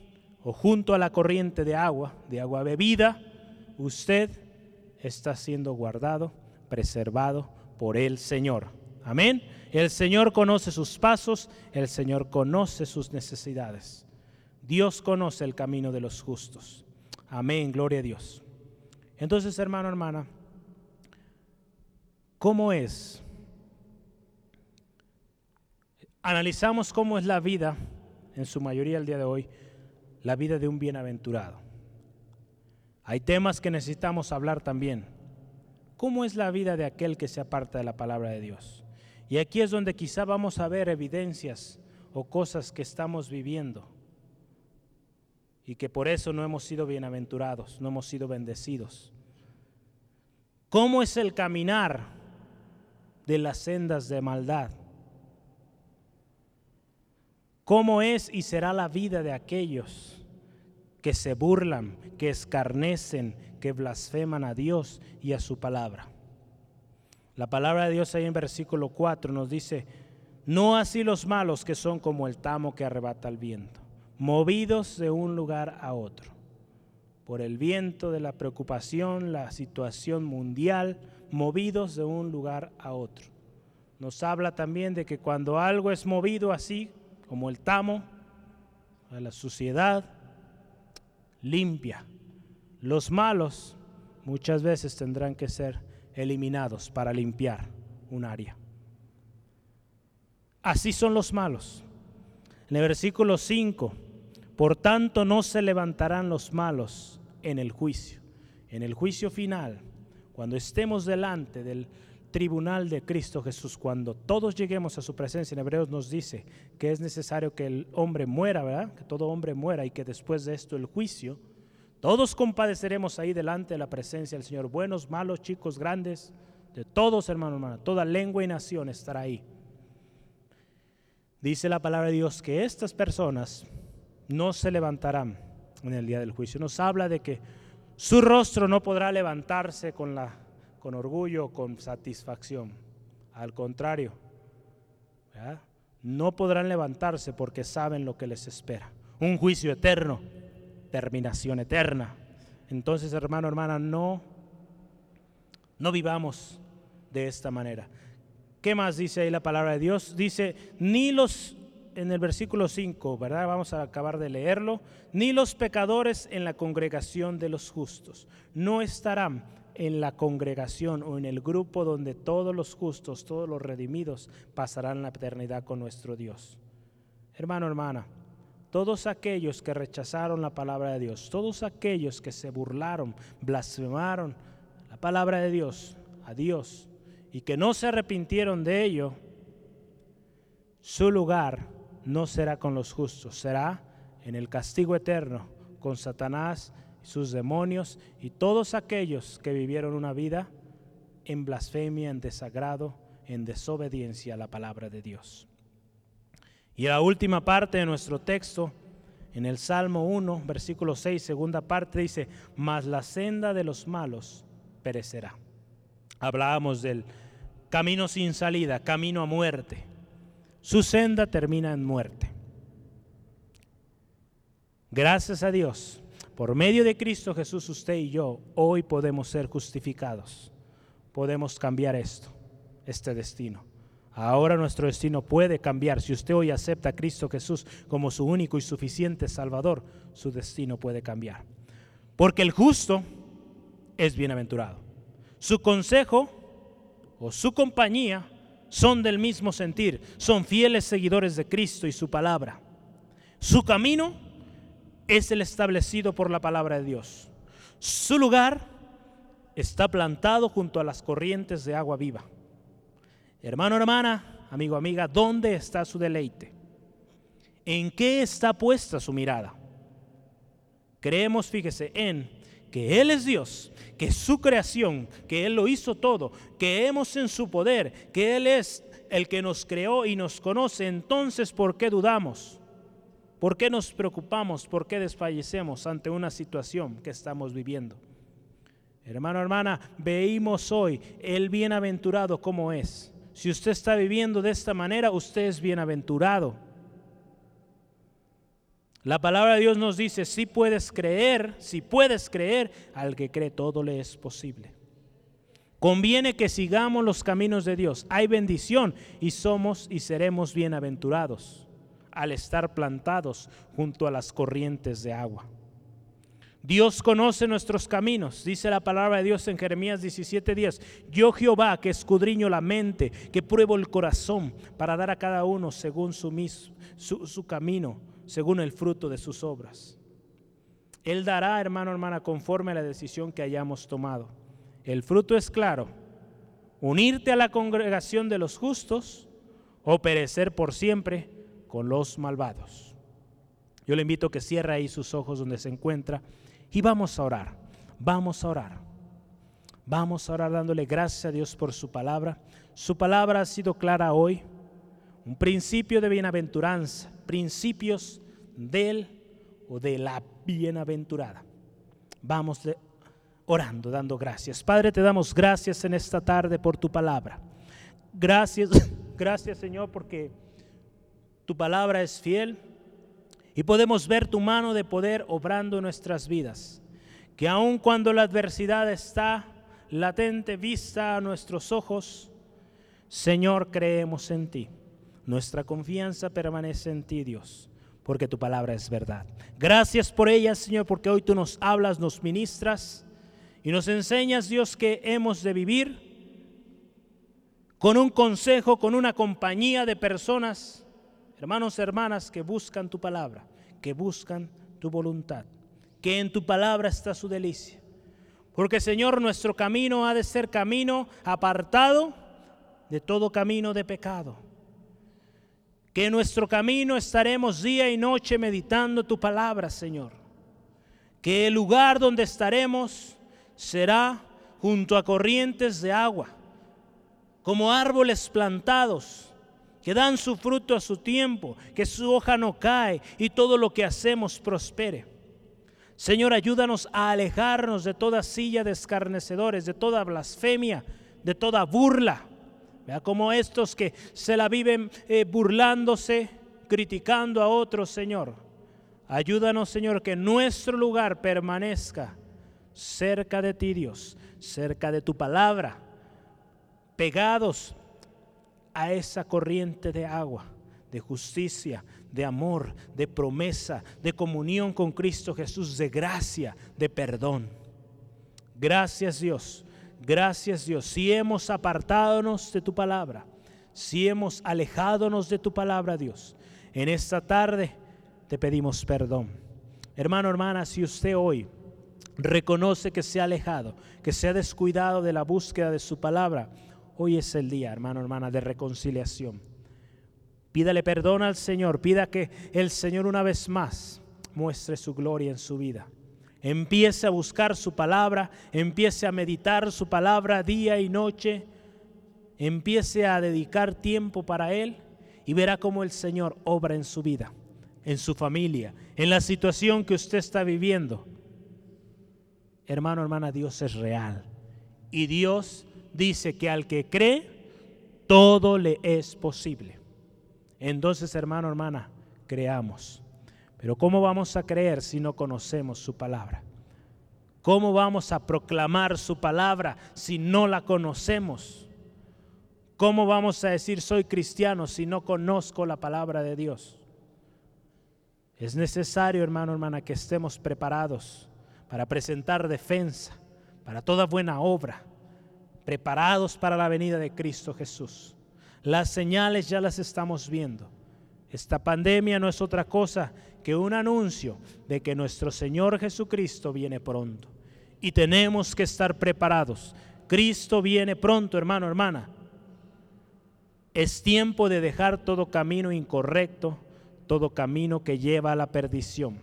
o junto a la corriente de agua, de agua bebida, usted está siendo guardado, preservado por el Señor. Amén. El Señor conoce sus pasos, el Señor conoce sus necesidades. Dios conoce el camino de los justos. Amén, gloria a Dios. Entonces, hermano, hermana, ¿cómo es? Analizamos cómo es la vida, en su mayoría el día de hoy, la vida de un bienaventurado. Hay temas que necesitamos hablar también. ¿Cómo es la vida de aquel que se aparta de la palabra de Dios? Y aquí es donde quizá vamos a ver evidencias o cosas que estamos viviendo y que por eso no hemos sido bienaventurados, no hemos sido bendecidos. ¿Cómo es el caminar de las sendas de maldad? ¿Cómo es y será la vida de aquellos que se burlan, que escarnecen, que blasfeman a Dios y a su palabra? La palabra de Dios ahí en versículo 4 nos dice, no así los malos que son como el tamo que arrebata el viento, movidos de un lugar a otro, por el viento de la preocupación, la situación mundial, movidos de un lugar a otro. Nos habla también de que cuando algo es movido así, como el tamo, a la suciedad, limpia. Los malos muchas veces tendrán que ser eliminados para limpiar un área. Así son los malos. En el versículo 5, por tanto no se levantarán los malos en el juicio. En el juicio final, cuando estemos delante del tribunal de Cristo Jesús, cuando todos lleguemos a su presencia, en Hebreos nos dice que es necesario que el hombre muera, ¿verdad? Que todo hombre muera y que después de esto el juicio, todos compadeceremos ahí delante de la presencia del Señor, buenos, malos, chicos, grandes, de todos, hermano, hermano, toda lengua y nación estará ahí. Dice la palabra de Dios que estas personas no se levantarán en el día del juicio. Nos habla de que su rostro no podrá levantarse con la con orgullo, con satisfacción. Al contrario, no podrán levantarse porque saben lo que les espera. Un juicio eterno, terminación eterna. Entonces, hermano, hermana, no, no vivamos de esta manera. ¿Qué más dice ahí la palabra de Dios? Dice, ni los, en el versículo 5, ¿verdad? Vamos a acabar de leerlo, ni los pecadores en la congregación de los justos no estarán en la congregación o en el grupo donde todos los justos, todos los redimidos pasarán la eternidad con nuestro Dios. Hermano, hermana, todos aquellos que rechazaron la palabra de Dios, todos aquellos que se burlaron, blasfemaron la palabra de Dios, a Dios, y que no se arrepintieron de ello, su lugar no será con los justos, será en el castigo eterno con Satanás, sus demonios y todos aquellos que vivieron una vida en blasfemia, en desagrado, en desobediencia a la palabra de Dios. Y la última parte de nuestro texto, en el Salmo 1, versículo 6, segunda parte, dice, mas la senda de los malos perecerá. Hablábamos del camino sin salida, camino a muerte. Su senda termina en muerte. Gracias a Dios, por medio de Cristo Jesús, usted y yo, hoy podemos ser justificados. Podemos cambiar esto, este destino. Ahora nuestro destino puede cambiar. Si usted hoy acepta a Cristo Jesús como su único y suficiente Salvador, su destino puede cambiar. Porque el justo es bienaventurado. Su consejo o su compañía son del mismo sentir, son fieles seguidores de Cristo y su palabra. Su camino es el establecido por la palabra de Dios. Su lugar está plantado junto a las corrientes de agua viva. Hermano, hermana, amigo, amiga, ¿dónde está su deleite? ¿En qué está puesta su mirada? Creemos, fíjese, en que Él es Dios, que es su creación, que Él lo hizo todo, que hemos en su poder, que Él es el que nos creó y nos conoce, entonces ¿por qué dudamos? ¿Por qué nos preocupamos? ¿Por qué desfallecemos ante una situación que estamos viviendo? Hermano, hermana, veímos hoy el bienaventurado como es. Si usted está viviendo de esta manera, usted es bienaventurado. La palabra de Dios nos dice, si puedes creer, si puedes creer, al que cree todo le es posible. Conviene que sigamos los caminos de Dios. Hay bendición y somos y seremos bienaventurados al estar plantados junto a las corrientes de agua. Dios conoce nuestros caminos, dice la palabra de Dios en Jeremías 17:10. Yo Jehová que escudriño la mente, que pruebo el corazón para dar a cada uno según su, su, su camino según el fruto de sus obras. Él dará, hermano, hermana, conforme a la decisión que hayamos tomado. El fruto es claro, unirte a la congregación de los justos o perecer por siempre con los malvados. Yo le invito a que cierre ahí sus ojos donde se encuentra y vamos a orar, vamos a orar. Vamos a orar dándole gracias a Dios por su palabra. Su palabra ha sido clara hoy, un principio de bienaventuranza, principios del o de la bienaventurada. Vamos orando, dando gracias. Padre, te damos gracias en esta tarde por tu palabra. Gracias, gracias Señor, porque tu palabra es fiel y podemos ver tu mano de poder obrando en nuestras vidas. Que aun cuando la adversidad está latente, vista a nuestros ojos, Señor, creemos en ti. Nuestra confianza permanece en ti, Dios, porque tu palabra es verdad. Gracias por ella, Señor, porque hoy tú nos hablas, nos ministras y nos enseñas, Dios, que hemos de vivir con un consejo, con una compañía de personas, hermanos, hermanas, que buscan tu palabra, que buscan tu voluntad, que en tu palabra está su delicia. Porque, Señor, nuestro camino ha de ser camino apartado de todo camino de pecado que en nuestro camino estaremos día y noche meditando tu palabra, Señor. Que el lugar donde estaremos será junto a corrientes de agua, como árboles plantados que dan su fruto a su tiempo, que su hoja no cae y todo lo que hacemos prospere. Señor, ayúdanos a alejarnos de toda silla de escarnecedores, de toda blasfemia, de toda burla Vea como estos que se la viven eh, burlándose, criticando a otros, Señor. Ayúdanos, Señor, que nuestro lugar permanezca cerca de ti, Dios, cerca de tu palabra, pegados a esa corriente de agua, de justicia, de amor, de promesa, de comunión con Cristo Jesús, de gracia, de perdón. Gracias, Dios Gracias Dios, si hemos apartadonos de tu palabra, si hemos alejadonos de tu palabra, Dios, en esta tarde te pedimos perdón. Hermano, hermana, si usted hoy reconoce que se ha alejado, que se ha descuidado de la búsqueda de su palabra, hoy es el día, hermano, hermana, de reconciliación. Pídale perdón al Señor, pida que el Señor una vez más muestre su gloria en su vida. Empiece a buscar su palabra, empiece a meditar su palabra día y noche, empiece a dedicar tiempo para Él y verá cómo el Señor obra en su vida, en su familia, en la situación que usted está viviendo. Hermano, hermana, Dios es real. Y Dios dice que al que cree, todo le es posible. Entonces, hermano, hermana, creamos. Pero ¿cómo vamos a creer si no conocemos su palabra? ¿Cómo vamos a proclamar su palabra si no la conocemos? ¿Cómo vamos a decir soy cristiano si no conozco la palabra de Dios? Es necesario, hermano, hermana, que estemos preparados para presentar defensa, para toda buena obra, preparados para la venida de Cristo Jesús. Las señales ya las estamos viendo. Esta pandemia no es otra cosa que un anuncio de que nuestro Señor Jesucristo viene pronto. Y tenemos que estar preparados. Cristo viene pronto, hermano, hermana. Es tiempo de dejar todo camino incorrecto, todo camino que lleva a la perdición.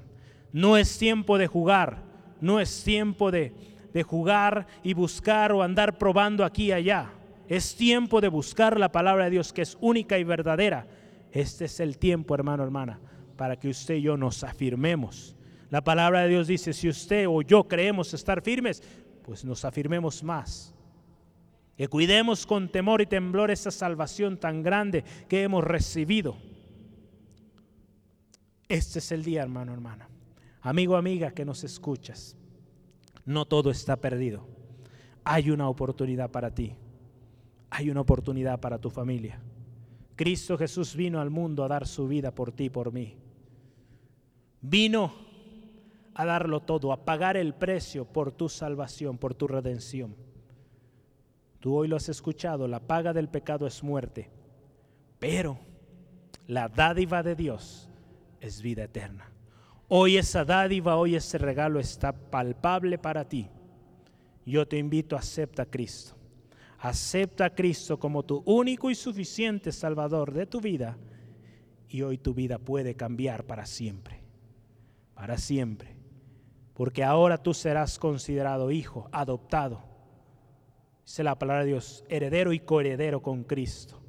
No es tiempo de jugar, no es tiempo de, de jugar y buscar o andar probando aquí y allá. Es tiempo de buscar la palabra de Dios que es única y verdadera. Este es el tiempo, hermano, hermana, para que usted y yo nos afirmemos. La palabra de Dios dice, si usted o yo creemos estar firmes, pues nos afirmemos más que cuidemos con temor y temblor esa salvación tan grande que hemos recibido. Este es el día, hermano, hermana. Amigo, amiga, que nos escuchas. No todo está perdido. Hay una oportunidad para ti. Hay una oportunidad para tu familia. Cristo Jesús vino al mundo a dar su vida por ti y por mí. Vino a darlo todo, a pagar el precio por tu salvación, por tu redención. Tú hoy lo has escuchado, la paga del pecado es muerte, pero la dádiva de Dios es vida eterna. Hoy esa dádiva, hoy ese regalo está palpable para ti. Yo te invito a acepta a Cristo. Acepta a Cristo como tu único y suficiente Salvador de tu vida. Y hoy tu vida puede cambiar para siempre. Para siempre. Porque ahora tú serás considerado hijo, adoptado Dice la palabra de Dios, heredero y coheredero con Cristo.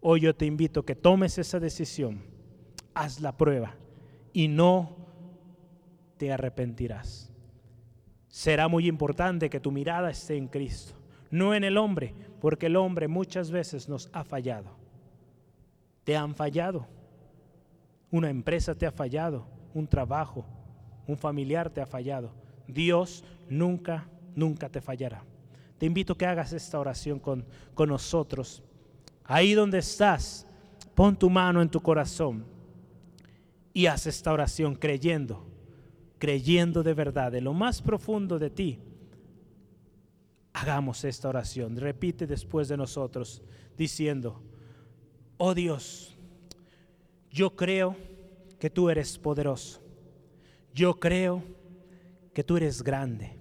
Hoy yo te invito a que tomes esa decisión, haz la prueba y no te arrepentirás. Será muy importante que tu mirada esté en Cristo, no en el hombre, porque el hombre muchas veces nos ha fallado. Te han fallado. Una empresa te ha fallado, un trabajo, un familiar te ha fallado. Dios nunca, nunca te fallará. Te invito a que hagas esta oración con, con nosotros. Ahí donde estás, pon tu mano en tu corazón y haz esta oración creyendo, creyendo de verdad, de lo más profundo de ti. Hagamos esta oración. Repite después de nosotros diciendo, oh Dios, yo creo que tú eres poderoso. Yo creo que tú eres grande.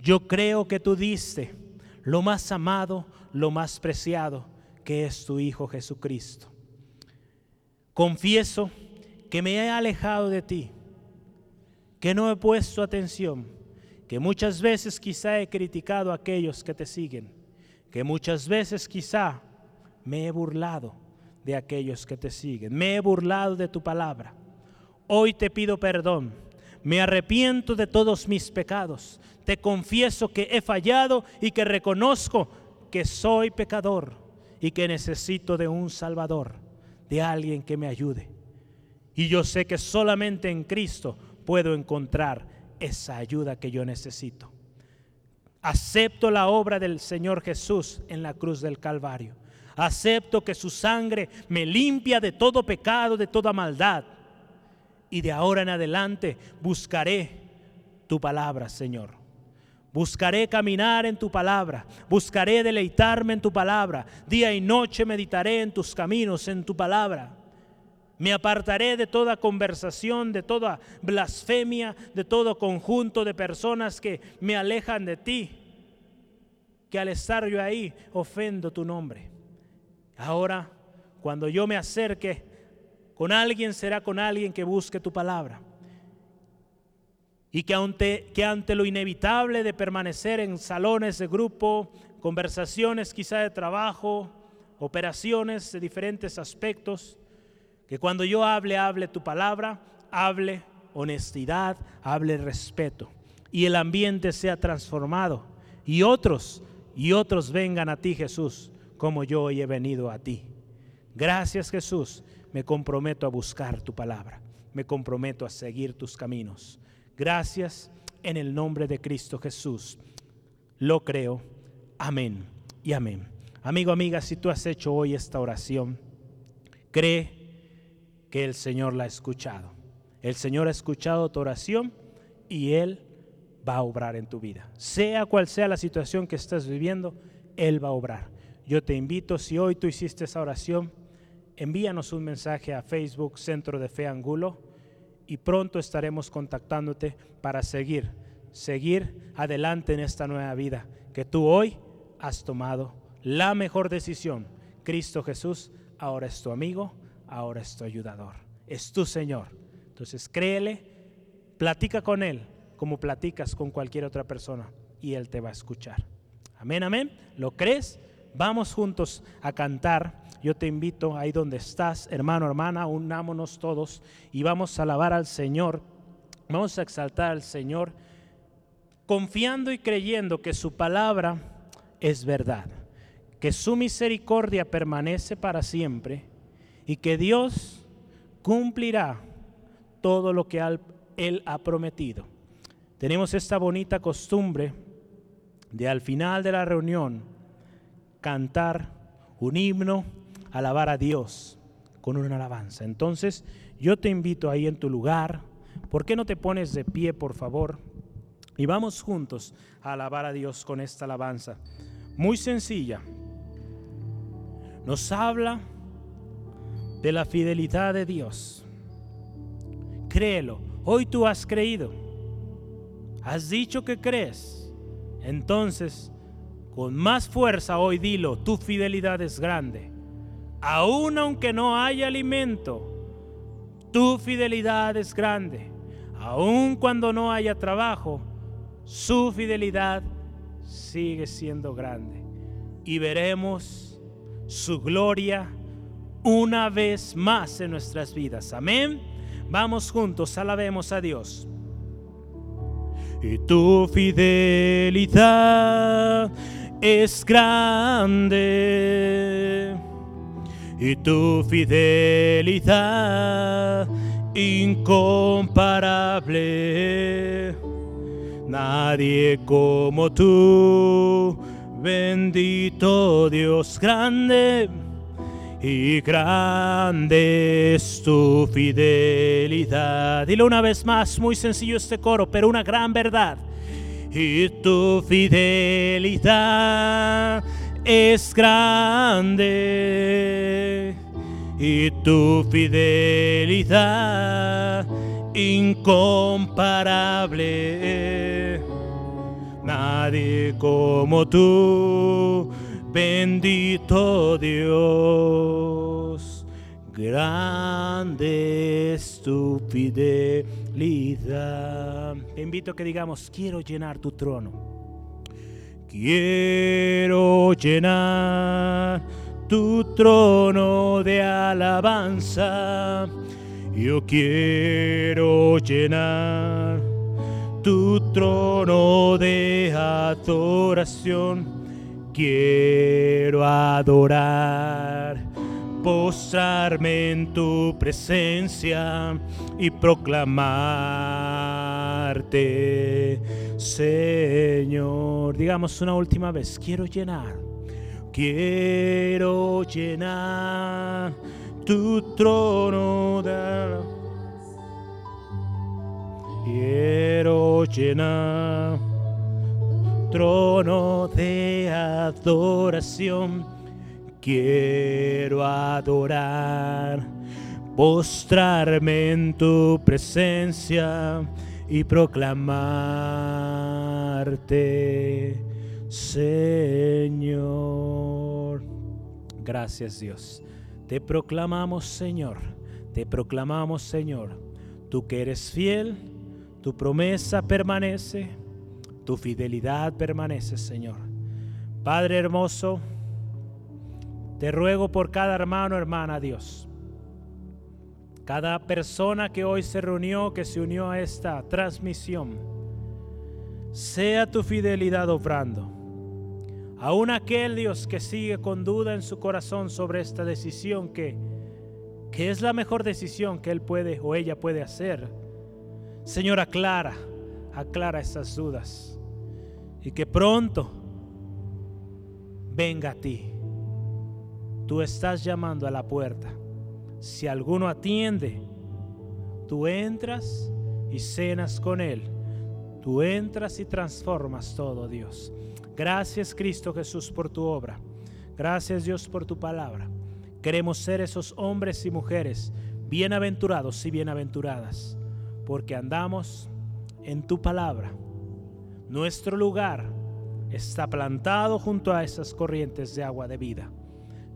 Yo creo que tú diste lo más amado, lo más preciado, que es tu Hijo Jesucristo. Confieso que me he alejado de ti, que no he puesto atención, que muchas veces quizá he criticado a aquellos que te siguen, que muchas veces quizá me he burlado de aquellos que te siguen, me he burlado de tu palabra. Hoy te pido perdón me arrepiento de todos mis pecados. Te confieso que he fallado y que reconozco que soy pecador y que necesito de un Salvador, de alguien que me ayude. Y yo sé que solamente en Cristo puedo encontrar esa ayuda que yo necesito. Acepto la obra del Señor Jesús en la cruz del Calvario. Acepto que su sangre me limpia de todo pecado, de toda maldad y de ahora en adelante buscaré tu palabra, Señor. Buscaré caminar en tu palabra, buscaré deleitarme en tu palabra. Día y noche meditaré en tus caminos, en tu palabra. Me apartaré de toda conversación, de toda blasfemia, de todo conjunto de personas que me alejan de ti, que al estar yo ahí ofendo tu nombre. Ahora cuando yo me acerque con alguien, será con alguien que busque tu palabra. Y que ante, que ante lo inevitable de permanecer en salones de grupo, conversaciones quizá de trabajo, operaciones de diferentes aspectos, que cuando yo hable, hable tu palabra, hable honestidad, hable respeto y el ambiente sea transformado y otros y otros vengan a ti Jesús como yo hoy he venido a ti. Gracias Jesús, me comprometo a buscar tu palabra, me comprometo a seguir tus caminos. Gracias en el nombre de Cristo Jesús. Lo creo. Amén y amén. Amigo, amiga, si tú has hecho hoy esta oración, cree que el Señor la ha escuchado. El Señor ha escuchado tu oración y Él va a obrar en tu vida. Sea cual sea la situación que estás viviendo, Él va a obrar. Yo te invito, si hoy tú hiciste esa oración, envíanos un mensaje a Facebook Centro de Fe Angulo y pronto estaremos contactándote para seguir, seguir adelante en esta nueva vida que tú hoy has tomado la mejor decisión. Cristo Jesús ahora es tu amigo, ahora es tu ayudador, es tu Señor. Entonces créele, platica con Él como platicas con cualquier otra persona y Él te va a escuchar. Amén, amén. ¿Lo crees? Vamos juntos a cantar. Yo te invito ahí donde estás, hermano, hermana, unámonos todos y vamos a alabar al Señor. Vamos a exaltar al Señor confiando y creyendo que su palabra es verdad que su misericordia permanece para siempre y que Dios cumplirá todo lo que Él ha prometido. Tenemos esta bonita costumbre de al final de la reunión cantar un himno, alabar a Dios con una alabanza. Entonces yo te invito ahí en tu lugar, ¿por qué no te pones de pie, por favor? Y vamos juntos a alabar a Dios con esta alabanza. Muy sencilla, nos habla de la fidelidad de Dios. Créelo, hoy tú has creído, has dicho que crees, entonces con más fuerza hoy dilo, tu fidelidad es grande. Aún aunque no haya alimento, tu fidelidad es grande. Aún cuando no haya trabajo, su fidelidad sigue siendo grande. Y veremos su gloria una vez más en nuestras vidas. Amén. Vamos juntos, alabemos a Dios. Y tu fidelidad es grande. Y tu fidelidad incomparable. Nadie como tú Bendito Dios grande y grande es tu fidelidad. Dilo una vez más, muy sencillo este coro, pero una gran verdad. Y tu fidelidad es grande. Y tu fidelidad incomparable nadie como tú, bendito Dios, grande es tu fidelidad. Te invito a que digamos, quiero llenar tu trono. Quiero llenar tu trono de alabanza. Yo quiero llenar tu trono de adoración. Quiero adorar, postrarme en tu presencia y proclamarte, Señor. Digamos una última vez, quiero llenar, quiero llenar tu trono Quiero llenar trono de adoración. Quiero adorar, postrarme en tu presencia y proclamarte, Señor. Gracias Dios. Te proclamamos, Señor, te proclamamos, Señor, tú que eres fiel, tu promesa permanece, tu fidelidad permanece, Señor. Padre hermoso, te ruego por cada hermano, hermana, Dios. Cada persona que hoy se reunió, que se unió a esta transmisión, sea tu fidelidad obrando. Aún aquel Dios que sigue con duda en su corazón sobre esta decisión que, que es la mejor decisión que él puede o ella puede hacer. Señor, aclara, aclara esas dudas y que pronto venga a ti. Tú estás llamando a la puerta. Si alguno atiende, tú entras y cenas con él. Tú entras y transformas todo, Dios. Gracias, Cristo Jesús, por tu obra. Gracias, Dios, por tu palabra. Queremos ser esos hombres y mujeres bienaventurados y bienaventuradas, porque andamos en tu palabra. Nuestro lugar está plantado junto a esas corrientes de agua de vida.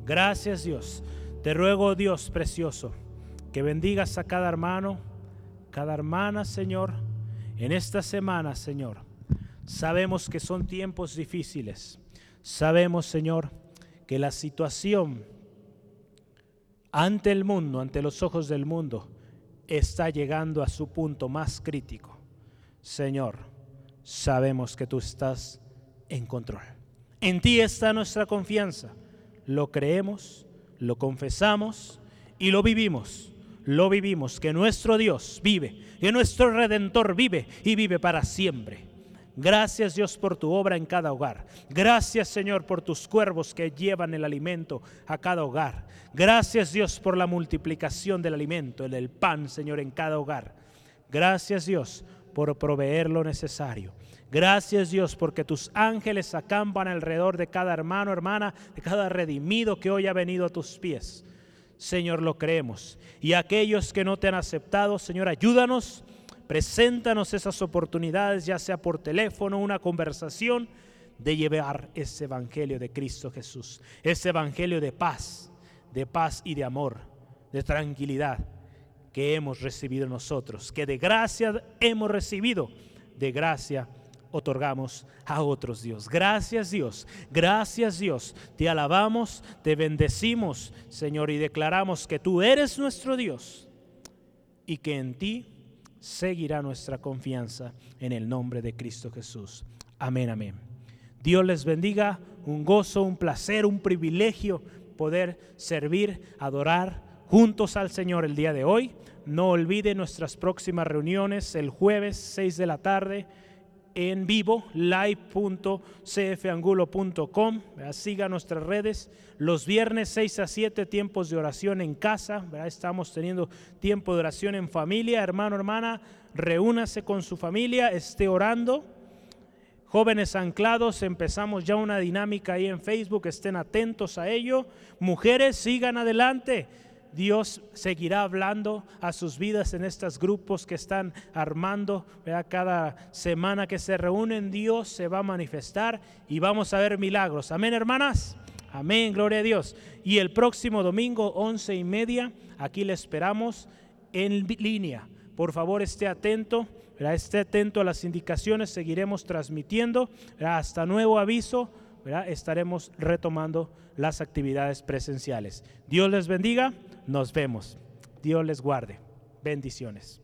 Gracias Dios. Te ruego Dios precioso que bendigas a cada hermano, cada hermana, Señor, en esta semana, Señor. Sabemos que son tiempos difíciles. Sabemos, Señor, que la situación ante el mundo, ante los ojos del mundo, está llegando a su punto más crítico. Señor, sabemos que tú estás en control. En ti está nuestra confianza. Lo creemos, lo confesamos y lo vivimos. Lo vivimos, que nuestro Dios vive, que nuestro Redentor vive y vive para siempre. Gracias Dios por tu obra en cada hogar. Gracias Señor por tus cuervos que llevan el alimento a cada hogar. Gracias Dios por la multiplicación del alimento, del pan Señor en cada hogar. Gracias Dios por proveer lo necesario. Gracias Dios porque tus ángeles acampan alrededor de cada hermano, hermana, de cada redimido que hoy ha venido a tus pies. Señor, lo creemos. Y aquellos que no te han aceptado, Señor, ayúdanos Preséntanos esas oportunidades, ya sea por teléfono, una conversación, de llevar ese evangelio de Cristo Jesús, ese evangelio de paz, de paz y de amor, de tranquilidad que hemos recibido nosotros, que de gracia hemos recibido, de gracia otorgamos a otros Dios. Gracias Dios, gracias Dios. Te alabamos, te bendecimos, Señor, y declaramos que tú eres nuestro Dios y que en ti seguirá nuestra confianza en el nombre de Cristo Jesús. Amén, amén. Dios les bendiga, un gozo, un placer, un privilegio poder servir, adorar juntos al Señor el día de hoy. No olvide nuestras próximas reuniones el jueves 6 de la tarde en vivo, live.cfangulo.com. Siga nuestras redes. Los viernes 6 a 7 tiempos de oración en casa. Estamos teniendo tiempo de oración en familia. Hermano, hermana, reúnase con su familia, esté orando. Jóvenes anclados, empezamos ya una dinámica ahí en Facebook, estén atentos a ello. Mujeres, sigan adelante Dios seguirá hablando a sus vidas en estos grupos que están armando. Cada semana que se reúnen, Dios se va a manifestar y vamos a ver milagros. Amén, hermanas. Amén, gloria a Dios. Y el próximo domingo, once y media, aquí le esperamos en línea. Por favor, esté atento, esté atento a las indicaciones, seguiremos transmitiendo. Hasta nuevo aviso, estaremos retomando las actividades presenciales. Dios les bendiga. Nos vemos. Dios les guarde. Bendiciones.